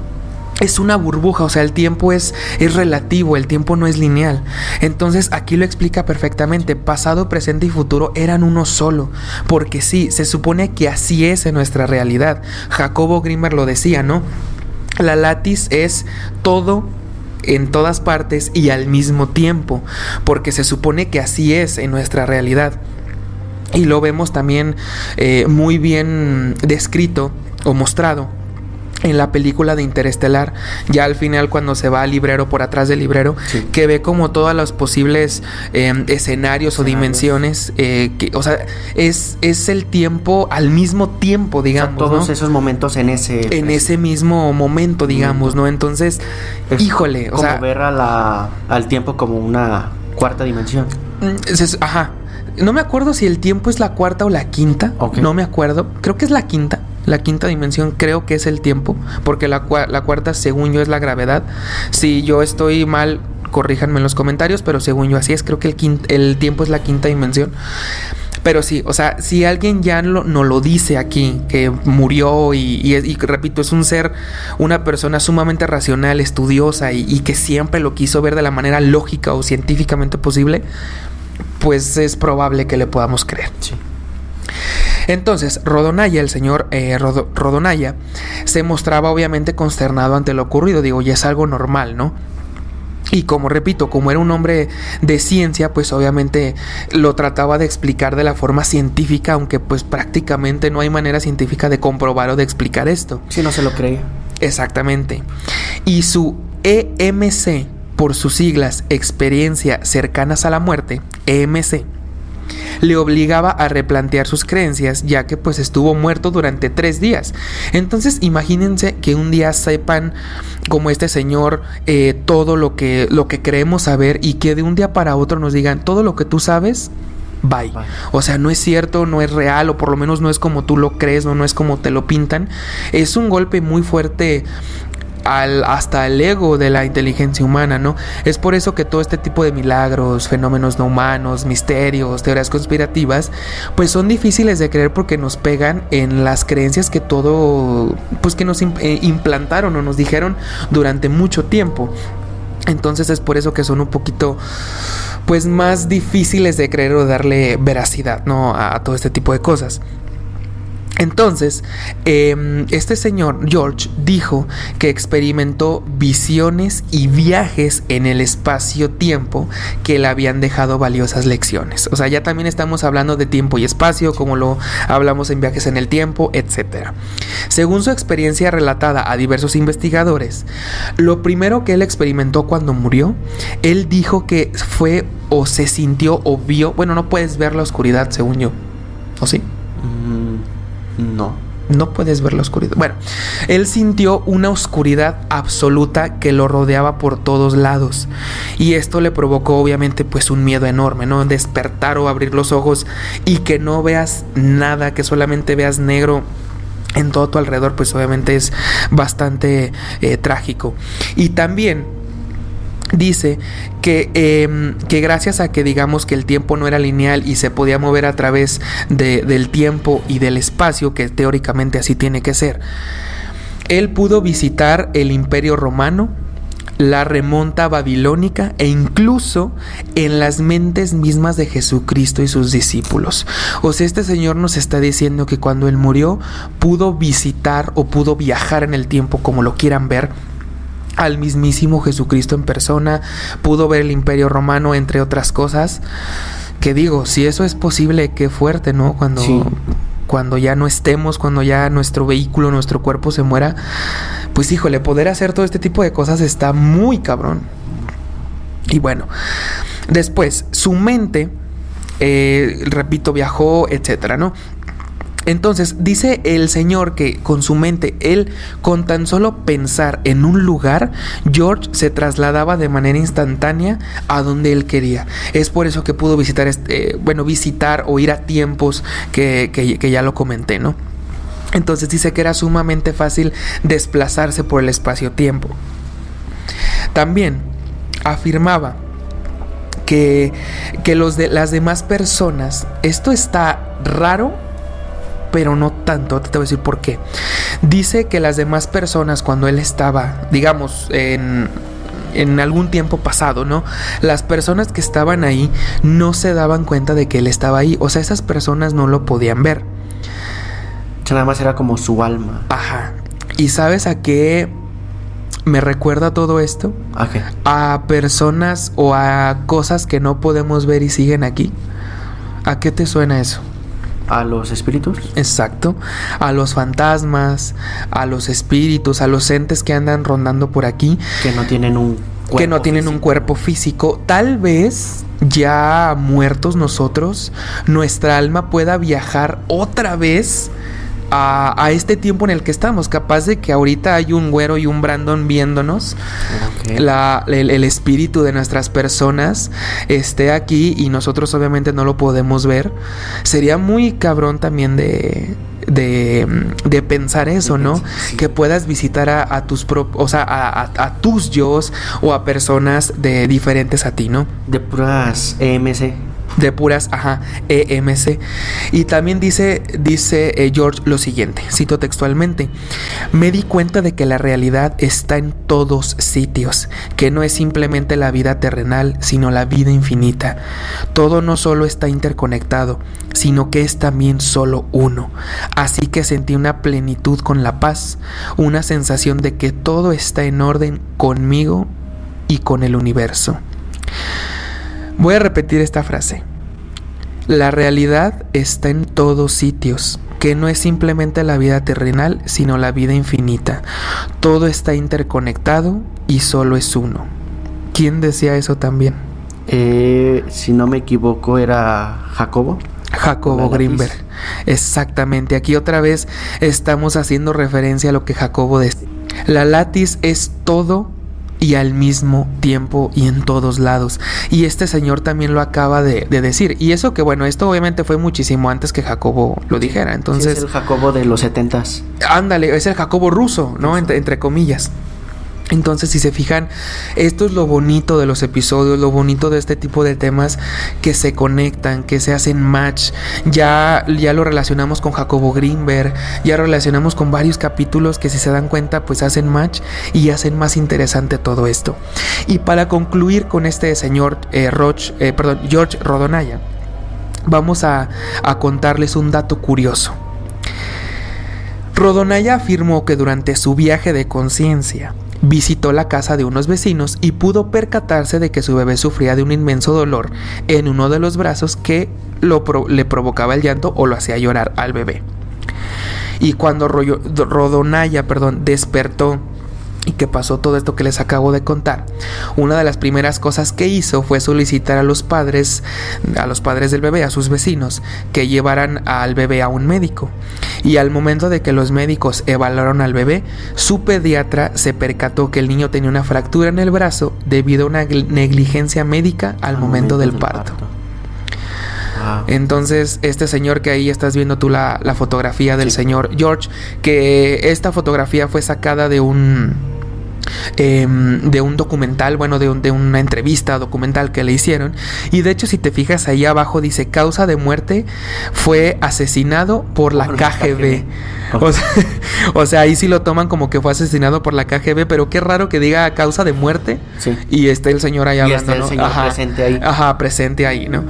es una burbuja, o sea, el tiempo es, es relativo, el tiempo no es lineal. Entonces aquí lo explica perfectamente, pasado, presente y futuro eran uno solo, porque sí, se supone que así es en nuestra realidad. Jacobo Grimmer lo decía, ¿no? La latis es todo en todas partes y al mismo tiempo, porque se supone que así es en nuestra realidad. Y lo vemos también eh, muy bien descrito o mostrado en la película de Interestelar, ya al final cuando se va al librero por atrás del librero, que ve como todas los posibles em, escenarios o dimensiones, eh, que, o sea, es, es el tiempo al mismo tiempo, digamos. todos esos momentos en ese... En ese mismo momento, digamos, ¿no? Entonces, híjole, o sea... ver a la, al tiempo como una cuarta dimensión. Mm, ajá. No me acuerdo si el tiempo es la cuarta o la quinta. No me acuerdo. Creo que es la quinta. La quinta dimensión creo que es el tiempo, porque la, cuarta, según yo, es la gravedad. Si yo estoy mal, corríjanme en los comentarios, pero según yo así es, creo que el, el tiempo es la quinta dimensión. Pero sí, o sea, si alguien ya no lo dice aquí, que murió y, y, repito, es un ser, una persona sumamente racional, estudiosa y, y, que siempre lo quiso ver de la manera lógica o científicamente posible, pues es probable que le podamos creer. Sí. Entonces, Rodonaya, el señor eh, Rodonaya, se mostraba obviamente consternado ante lo ocurrido. Digo, ya es algo normal, ¿no? Y como repito, como era un hombre de ciencia, pues obviamente lo trataba de explicar de la forma científica, aunque pues prácticamente no hay manera científica de comprobar o de explicar esto. Si no se lo creía. Exactamente. Y su EMC, por sus siglas Experiencia Cercanas a la Muerte, EMC, le obligaba a replantear sus creencias ya que pues estuvo muerto durante tres días. Entonces imagínense que un día sepan como este señor eh, todo lo que, lo que creemos saber y que de un día para otro nos digan todo lo que tú sabes. Bye. O sea, no es cierto, no es real, o por lo menos no es como tú lo crees, no, no es como te lo pintan. Es un golpe muy fuerte hasta el ego de la inteligencia humana, ¿no? Es por eso que todo este tipo de milagros, fenómenos no humanos, misterios, teorías conspirativas, pues son difíciles de creer porque nos pegan en las creencias que todo, pues que nos eh, implantaron o nos dijeron durante mucho tiempo. Entonces es por eso que son un poquito pues más difíciles de creer o darle veracidad, ¿no? a todo este tipo de cosas. Entonces, em, este señor George dijo que experimentó visiones y viajes en el espacio-tiempo que le habían dejado valiosas lecciones. O sea, ya también estamos hablando de tiempo y espacio, como lo hablamos en viajes en el tiempo, etc. Según su experiencia relatada a diversos investigadores, lo primero que él experimentó cuando murió, él dijo que fue o se sintió o vio, bueno, no puedes ver la oscuridad según yo, ¿o sí? No. No puedes ver la oscuridad. Bueno, él sintió una oscuridad absoluta que lo rodeaba por todos lados. Y esto le provocó obviamente pues un miedo enorme, ¿no? Despertar o abrir los ojos y que no veas nada, que solamente veas negro en todo tu alrededor, pues obviamente es bastante eh, trágico. Y también dice que, em, que, gracias a que digamos que el tiempo no era lineal y se podía mover a través del tiempo y del espacio, que teóricamente así tiene que ser, él pudo visitar el imperio romano, la remonta babilónica e incluso en las mentes mismas de Jesucristo y sus discípulos. O sea, este Señor nos está diciendo que cuando Él murió pudo visitar o pudo viajar en el tiempo como lo quieran ver al mismísimo Jesucristo en persona, pudo ver el imperio romano, entre otras cosas. Que digo, si eso es posible, qué fuerte, ¿no? Cuando, cuando ya no estemos, cuando ya nuestro vehículo, nuestro cuerpo se muera, pues híjole, poder hacer todo este tipo de cosas está muy cabrón. Y bueno, después, su mente, eh, repito, viajó, etcétera, ¿no? Entonces dice el Señor que con su mente, él con tan solo pensar en un lugar, George se trasladaba de manera instantánea a donde él quería. Es por eso que pudo visitar, este, bueno, visitar o ir a tiempos que, que ya lo comenté, ¿no? Entonces dice que era sumamente fácil desplazarse por el espacio-tiempo. También afirmaba que, que los de, las demás personas, esto está raro pero no tanto. Te voy a decir por qué. Dice que las demás personas, cuando él estaba, digamos, en, en algún tiempo pasado, ¿no? Las personas que estaban ahí no se daban cuenta de que él estaba ahí. O sea, esas personas no lo podían ver. Nada más era como su alma. Ajá. ¿Y sabes a qué me recuerda todo esto? ¿A qué? A personas o a cosas que no podemos ver y siguen aquí. ¿A qué te suena eso? A los espíritus. Exacto, a los fantasmas, a los espíritus, a los entes que andan rondando por aquí. Que no tienen un cuerpo que no tienen un cuerpo físico. Tal vez ya muertos nosotros, nuestra alma pueda viajar otra vez a, este tiempo en el que estamos. Capaz de que ahorita hay un güero y un Brandon viéndonos. el, espíritu de nuestras personas esté aquí y nosotros obviamente no lo podemos ver. Sería muy cabrón también de, de, pensar eso, ¿no? Que puedas visitar a, tus o sea, a, a, tus yo o a personas de diferentes a ti, ¿no? De puras EMC de puras, ajá, EMC. Y también dice, dice eh, George lo siguiente, cito textualmente, me di cuenta de que la realidad está en todos sitios, que no es simplemente la vida terrenal, sino la vida infinita. Todo no solo está interconectado, sino que es también solo uno. Así que sentí una plenitud con la paz, una sensación de que todo está en orden conmigo y con el universo. Voy a repetir esta frase. La realidad está en todos sitios, que no es simplemente la vida terrenal, sino la vida infinita. Todo está interconectado y solo es uno. ¿Quién decía eso también? Eh, si no me equivoco, era Jacobo. Jacobo Grimberg. Exactamente. Aquí otra vez estamos haciendo referencia a lo que Jacobo decía. La latis es todo y al mismo tiempo y en todos lados. Y este señor también lo acaba de, decir. Y eso que bueno, esto obviamente fue muchísimo antes que Jacobo lo dijera. Entonces... es el Jacobo de los setentas. Ándale, es el Jacobo ruso, ¿no? entre comillas. Entonces, si se fijan, esto es lo bonito de los episodios, lo bonito de este tipo de temas que se conectan, que se hacen match. Ya, ya lo relacionamos con Jacobo Greenberg, ya relacionamos con varios capítulos que si se dan cuenta, pues hacen match y hacen más interesante todo esto. Y para concluir con este señor eh, Roch, eh, perdón, George Rodonaya, vamos a, a contarles un dato curioso. Rodonaya afirmó que durante su viaje de conciencia, Visitó la casa de unos vecinos y pudo percatarse de que su bebé sufría de un inmenso dolor en uno de los brazos que le provocaba el llanto o lo hacía llorar al bebé. Y cuando Rodonaya perdón, despertó y que pasó todo esto que les acabo de contar, una de las primeras cosas que hizo fue solicitar a los padres, a los padres del bebé, a sus vecinos, que llevaran al bebé a un médico. Y al momento de que los médicos evaluaron al bebé, su pediatra se percató que el niño tenía una fractura en el brazo debido a una negligencia médica al, momento, del, parto. Entonces, este señor que ahí estás viendo tú la, fotografía del señor George, que esta fotografía fue sacada de un Em, de un documental, bueno, de, de, una entrevista documental que le hicieron. Y de hecho, si te fijas ahí abajo, dice causa de muerte fue asesinado por la KGB. O, sea, ahí sí lo toman como que fue asesinado por la KGB, pero qué raro que diga causa de muerte y esté el señor ahí hablando, el señor presente ahí. Ajá, presente ahí, ¿no?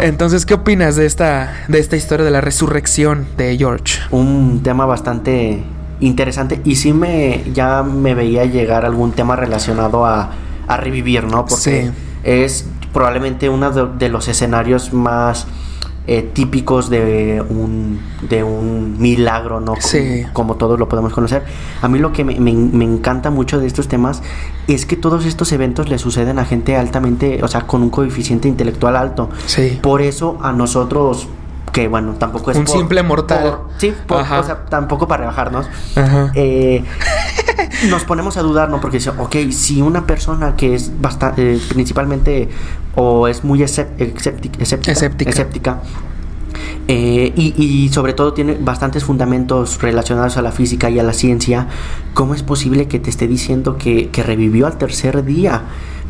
Entonces, ¿qué opinas de esta, de esta historia de la resurrección de George? Un tema bastante interesante y sí me ya me veía llegar algún tema relacionado a, a revivir, ¿no? Porque es probablemente uno de, los escenarios más eh, típicos de un, de un milagro, ¿no? Como, todos lo podemos conocer. A mí lo que me, me, me, encanta mucho de estos temas es que todos estos eventos le suceden a gente altamente, o sea, con un coficiente intelectual alto. Sí. Por eso a nosotros que bueno, tampoco es un simple mortal. sí, o sea, tampoco para rebajarnos. Eh, nos ponemos a dudar, ¿no? Porque ok, si una persona que es bastante, eh, principalmente, o es muy escéptica, escéptica, eh, y, y, sobre todo tiene bastantes fundamentos relacionados a la física y a la ciencia, ¿cómo es posible que te esté diciendo que, que revivió al tercer día?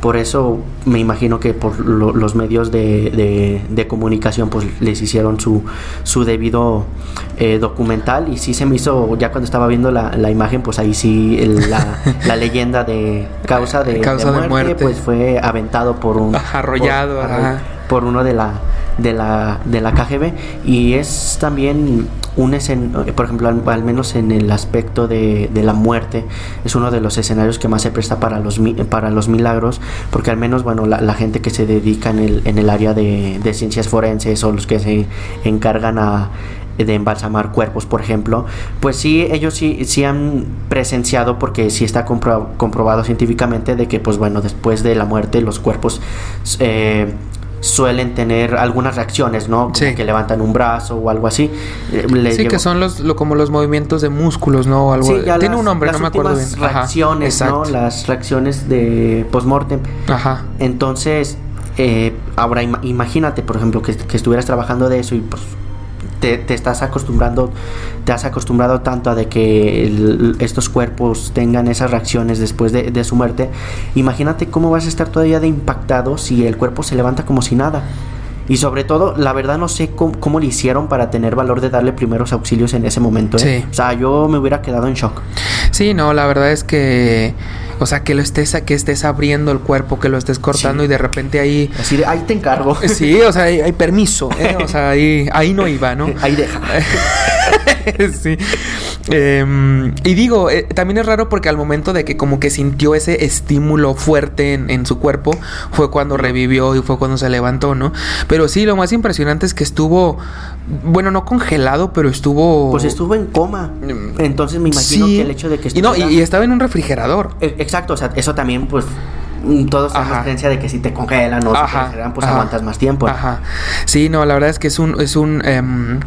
por eso me imagino que por los medios de, de, comunicación pues les hicieron su, su debido eh, documental. Y sí se me hizo, ya cuando estaba viendo la, la imagen, pues ahí sí la, la, leyenda de causa de, causa de, muerte, pues fue aventado por un... Arrollado, por uno de la de la, de la KGB y es también un escenario, por ejemplo, al, menos en el aspecto de, de, la muerte, es uno de los escenarios que más se presta para los, para los milagros, porque al menos, bueno, la, gente que se dedica en el, en el área de, de ciencias forenses o los que se encargan de embalsamar cuerpos, por ejemplo, pues sí, ellos sí, sí han presenciado, porque sí está comprobado científicamente, de que, pues bueno, después de la muerte los cuerpos eh, suelen tener algunas reacciones, ¿no? Como que levantan un brazo o algo así. Eh, sí, que son los como los movimientos de músculos, ¿no? Algo, tiene un nombre, no me acuerdo bien. reacciones, ¿no? Las reacciones de postmortem. Ajá. Entonces, eh, ahora imagínate, por ejemplo, que, que, estuvieras trabajando de eso y pues te, estás acostumbrando, te has acostumbrado tanto a de que estos cuerpos tengan esas reacciones después de, su muerte. Imagínate cómo vas a estar todavía de impactado si el cuerpo se levanta como si nada. Y sobre todo, la verdad no sé cómo, cómo, le hicieron para tener valor de darle primeros auxilios en ese momento. ¿eh? O sea, yo me hubiera quedado en shock. Sí, no, la verdad es que o sea, que lo estés, que estés abriendo el cuerpo, que lo estés cortando y de repente ahí. Así de, ahí te encargo. Sí, o sea, hay, permiso. ¿eh? O sea, ahí, ahí no iba, ¿no? Ahí deja. sí. Em, y digo, eh, también es raro porque al momento de que como que sintió ese estímulo fuerte en, su cuerpo, fue cuando revivió y fue cuando se levantó, ¿no? Pero sí, lo más impresionante es que estuvo, bueno, no congelado, pero estuvo... Pues estuvo en coma. Mm, Entonces me imagino que el hecho de que estuviera... Y no, y, estaba en un refrigerador. E, exacto, o sea, eso también pues mm, todos tenemos creencia de que si te congelan o te pues aguantas más tiempo. Ajá. Sí, no, la verdad es que es un, es un em,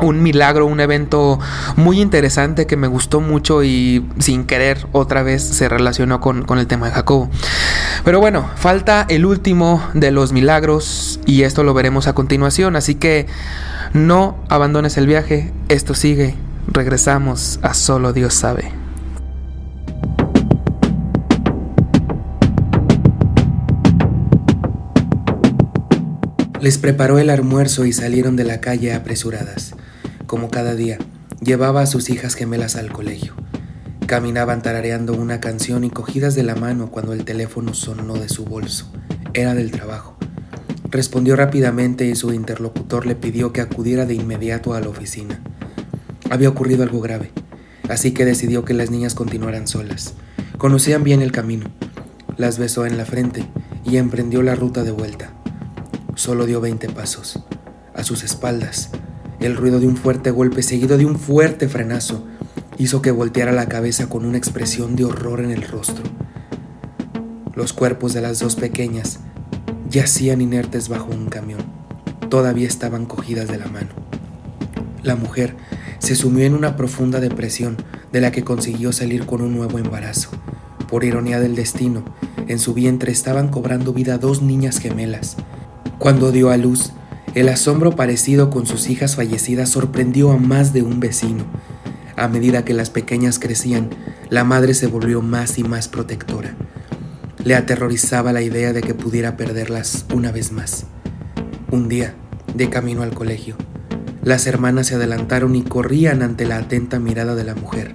un milagro, un evento muy interesante que me gustó mucho y sin querer otra vez se relacionó con, con, el tema de Jacobo. Pero bueno, falta el último de los milagros y esto lo veremos a continuación, así que no abandones el viaje, esto sigue, regresamos a solo Dios sabe. Les preparó el almuerzo y salieron de la calle apresuradas como cada día, llevaba a sus hijas gemelas al colegio. Caminaban tarareando una canción y cogidas de la mano cuando el teléfono sonó de su bolso. Era del trabajo. Respondió rápidamente y su interlocutor le pidió que acudiera de inmediato a la oficina. Había ocurrido algo grave, así que decidió que las niñas continuaran solas. Conocían bien el camino. Las besó en la frente y emprendió la ruta de vuelta. Solo dio veinte pasos. A sus espaldas, el ruido de un fuerte golpe seguido de un fuerte frenazo hizo que volteara la cabeza con una expresión de horror en el rostro. Los cuerpos de las dos pequeñas yacían inertes bajo un camión. Todavía estaban cogidas de la mano. La mujer se sumió en una profunda depresión de la que consiguió salir con un nuevo embarazo. Por ironía del destino, en su vientre estaban cobrando vida dos niñas gemelas. Cuando dio a luz, el asombro parecido con sus hijas fallecidas sorprendió a más de un vecino. A medida que las pequeñas crecían, la madre se volvió más y más protectora. Le aterrorizaba la idea de que pudiera perderlas una vez más. Un día, de camino al colegio, las hermanas se adelantaron y corrían ante la atenta mirada de la mujer.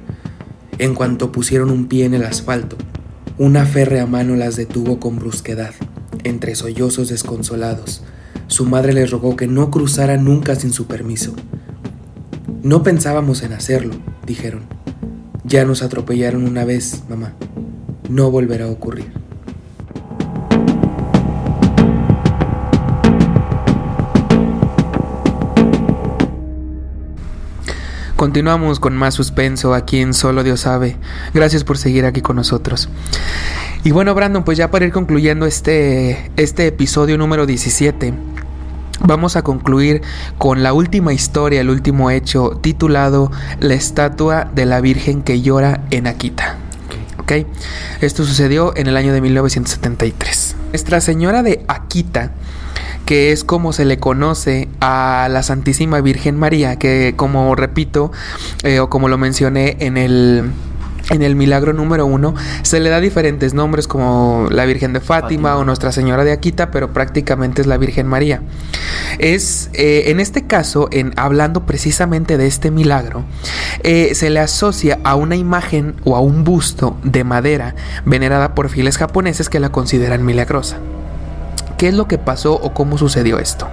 En cuanto pusieron un pie en el asfalto, una férrea mano las detuvo con brusquedad, entre sollozos desconsolados, su madre les rogó que no cruzara nunca sin su permiso. No pensábamos en hacerlo, dijeron. Ya nos atropellaron una vez, mamá. No volverá a ocurrir. Continuamos con más suspenso aquí en Solo Dios sabe. Gracias por seguir aquí con nosotros. Y bueno, Brandon, pues ya para ir concluyendo este, este episodio número 17, Vamos a concluir con la última historia, el último hecho titulado La estatua de la Virgen que llora en Akita. ¿Okay? Esto sucedió en el año de 1973. Nuestra Señora de Akita que es como se le conoce a la Santísima Virgen María, que como repito, eh, o como lo mencioné en el en el milagro número uno se le da diferentes nombres como la Virgen de Fátima, o Nuestra Señora de Aquita, pero prácticamente es la Virgen María. Es eh, en este caso, en hablando precisamente de este milagro, eh, se le asocia a una imagen o a un busto de madera venerada por fieles japoneses que la consideran milagrosa. ¿Qué es lo que pasó o cómo sucedió esto?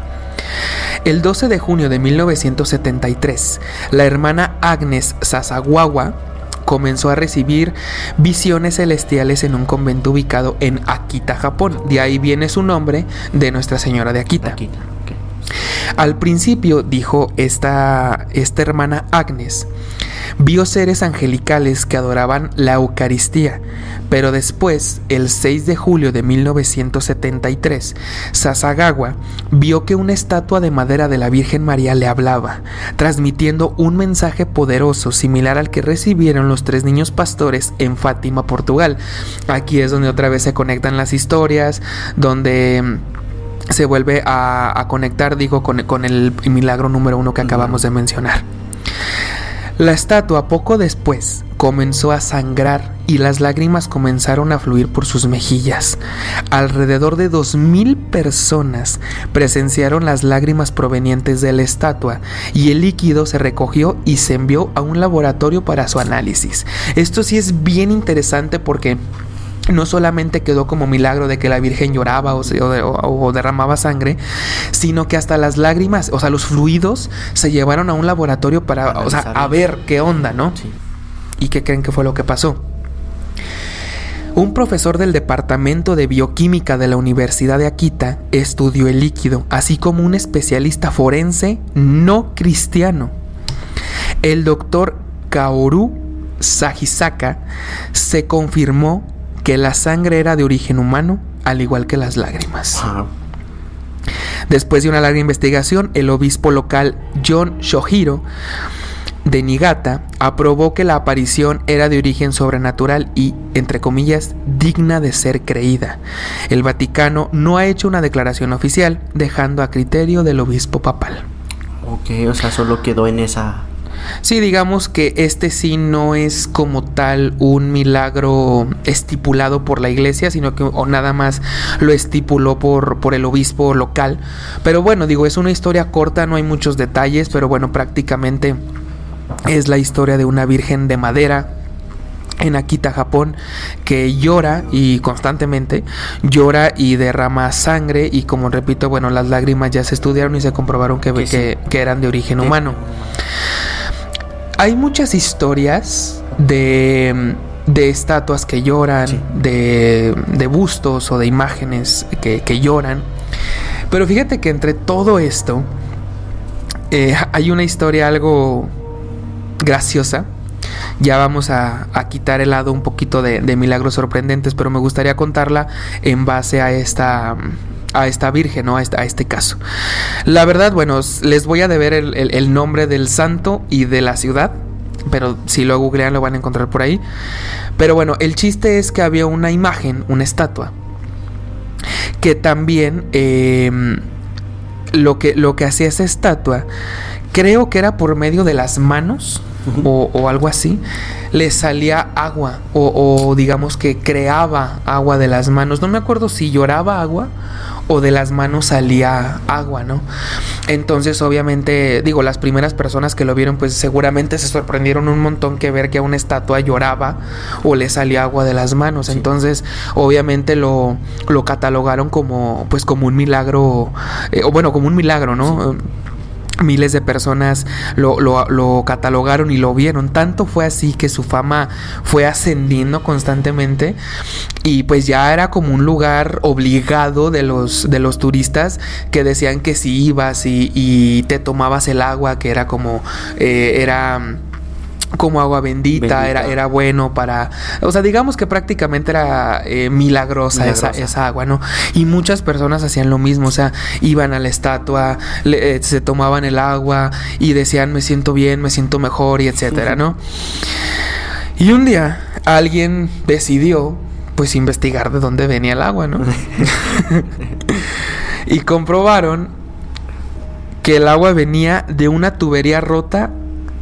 El 12 de junio de 1973, la hermana Agnes Sasagawa comenzó a recibir visiones celestiales en un convento ubicado en Akita, Japón. De ahí viene su nombre de Nuestra Señora de Akita. Al principio, dijo esta, esta hermana Agnes, vio seres angelicales que adoraban la Eucaristía, pero después, el 6 de julio de 1973, Sasagawa vio que una estatua de madera de la Virgen María le hablaba, transmitiendo un mensaje poderoso similar al que recibieron los tres niños pastores en Fátima, Portugal. Aquí es donde otra vez se conectan las historias, donde mm, se vuelve a, conectar, digo, con, con el milagro número uno que acabamos de mencionar. La estatua poco después comenzó a sangrar y las lágrimas comenzaron a fluir por sus mejillas. Alrededor de dos mil personas presenciaron las lágrimas provenientes de la estatua y el líquido se recogió y se envió a un laboratorio para su análisis. Esto sí es bien interesante porque no solamente quedó como milagro de que la Virgen lloraba o, derramaba sangre, sino que hasta las lágrimas, o sea, los fluidos se llevaron a un laboratorio para, o sea, a ver qué onda, ¿no? ¿Y qué creen que fue lo que pasó? Un profesor del Departamento de Bioquímica de la Universidad de Akita estudió el líquido, así como un especialista forense no cristiano. El doctor Kaoru Sahisaka se confirmó que la sangre era de origen humano, al igual que las lágrimas. Después de una larga investigación, el obispo local John Shohiro de Nigata aprobó que la aparición era de origen sobrenatural y, entre comillas, digna de ser creída. El Vaticano no ha hecho una declaración oficial, dejando a criterio del obispo papal. Ok, o sea, solo quedó en esa Sí, digamos que este sí no es como tal un milagro estipulado por la iglesia, sino que o nada más lo estipuló por, por el obispo local. Pero bueno, digo, es una historia corta, no hay muchos detalles, pero bueno, prácticamente es la historia de una virgen de madera en Akita, Japón, que llora y constantemente llora y derrama sangre y como repito, bueno, las lágrimas ya se estudiaron y se comprobaron que, que, que eran de origen humano. Hay muchas historias de, estatuas que lloran, de, bustos o de imágenes que, lloran. Pero fíjate que entre todo esto eh, hay una historia algo graciosa. Ya vamos a, quitar el lado un poquito de, milagros sorprendentes, pero me gustaría contarla en base a esta a esta virgen, ¿no? A, este caso. La verdad, bueno, les voy a deber el, nombre del santo y de la ciudad, pero si lo googlean lo van a encontrar por ahí. Pero bueno, el chiste es que había una imagen, una estatua, que también em, lo, que, lo que hacía esa estatua, creo que era por medio de las manos o, algo así, le salía agua o, digamos que creaba agua de las manos. No me acuerdo si lloraba agua o de las manos salía agua, ¿no? Entonces, obviamente, digo, las primeras personas que lo vieron, pues seguramente se sorprendieron un montón que ver que a una estatua lloraba o le salía agua de las manos. Entonces, obviamente lo, lo catalogaron como, pues, como un milagro, eh, o bueno, como un milagro, ¿no? Miles de personas lo, catalogaron y lo vieron. Tanto fue así que su fama fue ascendiendo constantemente. Y pues ya era como un lugar obligado de los, de los turistas que decían que si ibas y, te tomabas el agua, que era como. Eh, era como agua bendita, Era, era bueno para, o sea, digamos que prácticamente era eh, milagrosa, Esa, agua, ¿no? Y muchas personas hacían lo mismo, o sea, iban a la estatua, eh, se tomaban el agua y decían, me siento bien, me siento mejor y etcétera, ¿no? Y un día alguien decidió, pues, investigar de dónde venía el agua, ¿no? y comprobaron que el agua venía de una tubería rota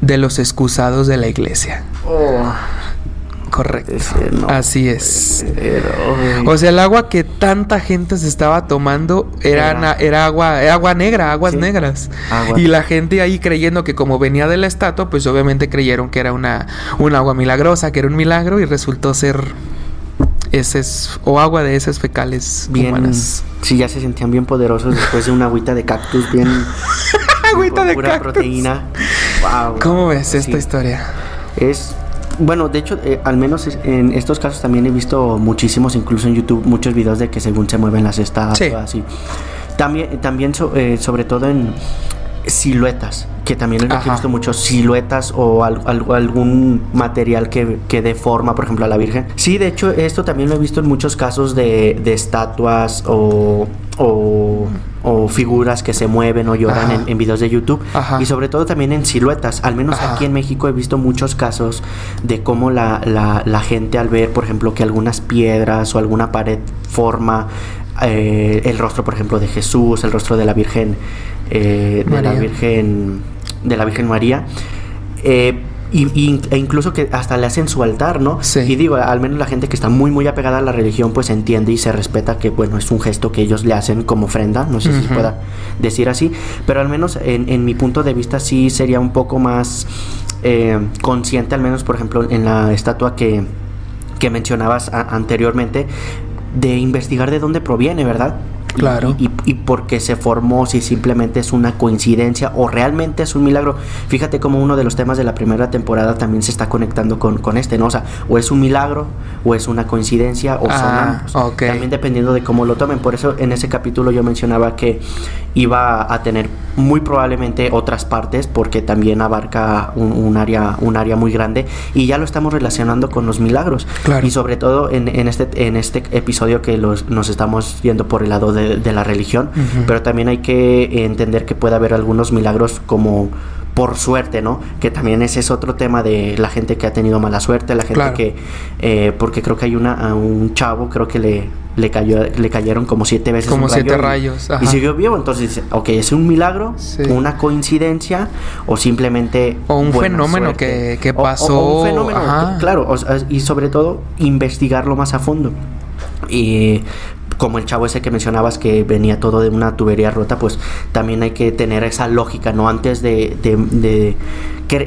de los excusados de la iglesia. Oh. Correcto. Así es. o sea, el agua que tanta gente se estaba tomando era, era, agua, agua negra, aguas negras. Y la gente ahí creyendo que como venía de la estatua, pues obviamente creyeron que era una, un agua milagrosa, que era un milagro, y resultó ser heces o agua de esas fecales bien. Sí, ya se sentían bien poderosos después de una agüita de cactus bien. agüita de pura proteína. ¿Cómo ves esta historia? Es bueno, de hecho, eh, al menos en estos casos también he visto muchísimos, incluso en YouTube, muchos videos de que según se mueven las estatuas y también, también eh, sobre todo en siluetas, que también he visto muchos siluetas o algún material que, que dé forma, por ejemplo, a la Virgen. Sí, de hecho, esto también lo he visto en muchos casos de, de estatuas o, o o figuras que se mueven o lloran en, videos de YouTube y sobre todo también en siluetas. Al menos aquí en México he visto muchos casos de cómo la, la, gente al ver, por ejemplo, que algunas piedras o alguna pared forma eh, el rostro, por ejemplo, de Jesús, el rostro de la Virgen, eh, de la Virgen, de la Virgen María. Eh, y, e incluso que hasta le hacen su altar, ¿no? Sí. Y digo, al menos la gente que está muy, muy apegada a la religión, pues entiende y se respeta que, bueno, es un gesto que ellos le hacen como ofrenda, no sé si pueda decir así, pero al menos en, mi punto de vista sí sería un poco más eh, consciente, al menos, por ejemplo, en la estatua que que mencionabas anteriormente, de investigar de dónde proviene, ¿verdad? Claro. Y, y, por qué se formó, si simplemente es una coincidencia o realmente es un milagro. Fíjate como uno de los temas de la primera temporada también se está conectando con, con este, ¿no? O sea, o es un milagro, o es una coincidencia, o son Ah, ambos. ok. También dependiendo de cómo lo tomen. Por eso en ese capítulo yo mencionaba que iba a tener muy probablemente otras partes, porque también abarca un, un área, un área muy grande. Y ya lo estamos relacionando con los milagros. Claro. Y sobre todo en, en este, en este episodio que los, nos estamos yendo por el lado de, de la religión, pero también hay que entender que puede haber algunos milagros como por suerte, ¿no? Que también ese es otro tema de la gente que ha tenido mala suerte, la gente Claro. que, eh, porque creo que hay una, a un chavo, creo que le, le, cayó, le cayeron como siete veces Como un siete rayo rayos, Y, siguió vivo, entonces ok, ¿es un milagro? Sí. ¿Una coincidencia? ¿O simplemente... O un fenómeno que- que O- o- o pasó, un fenómeno, ajá. claro, o y sobre todo investigarlo más a fondo. Y como el chavo ese que mencionabas que venía todo de una tubería rota, pues también hay que tener esa lógica, ¿no? Antes de, de- de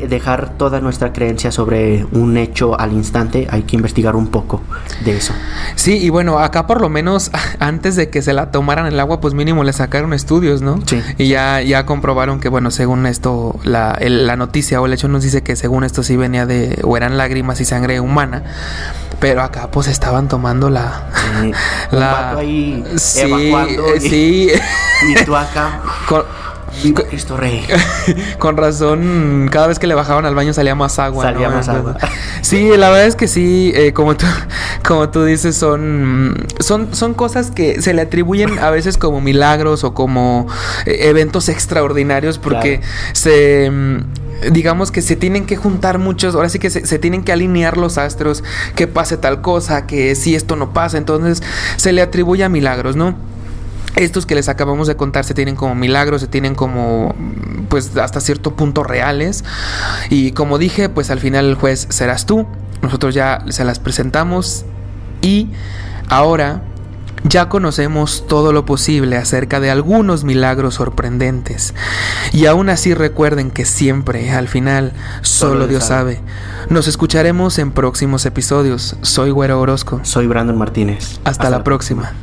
dejar toda nuestra creencia sobre un hecho al instante, hay que investigar un poco de eso. Sí, y bueno, acá por lo menos antes de que se la tomaran el agua, pues mínimo le sacaron estudios, ¿no? Sí. Y ya, ya comprobaron que, bueno, según esto, la, el- la noticia o el hecho nos dice que según esto sí venía de, o eran lágrimas y sangre humana. Pero acá pues estaban tomando la... Un la vato ahí sí, evacuando y, sí. y tú acá, con, viva Cristo Rey. con razón, cada vez que le bajaban al baño salía más agua. Salía ¿no? más agua. Sí, la verdad es que sí, eh, como, tú, como tú dices, son, son, son cosas que se le atribuyen a veces como milagros o como eh, eventos extraordinarios porque Claro. se... Digamos que se tienen que juntar muchos, ahora sí que se, se tienen que alinear los astros, que pase tal cosa, que si esto no pasa, entonces se le atribuye a milagros, ¿no? Estos que les acabamos de contar se tienen como milagros, se tienen como pues hasta cierto punto reales. Y como dije, pues al final el juez serás tú. Nosotros ya se las presentamos y ahora ya conocemos todo lo posible acerca de algunos milagros sorprendentes. Y aún así recuerden que siempre, al final, solo, Solo Dios sabe. Nos escucharemos en próximos episodios. Soy Güero Orozco. Soy Brandon Martínez. Hasta, la próxima.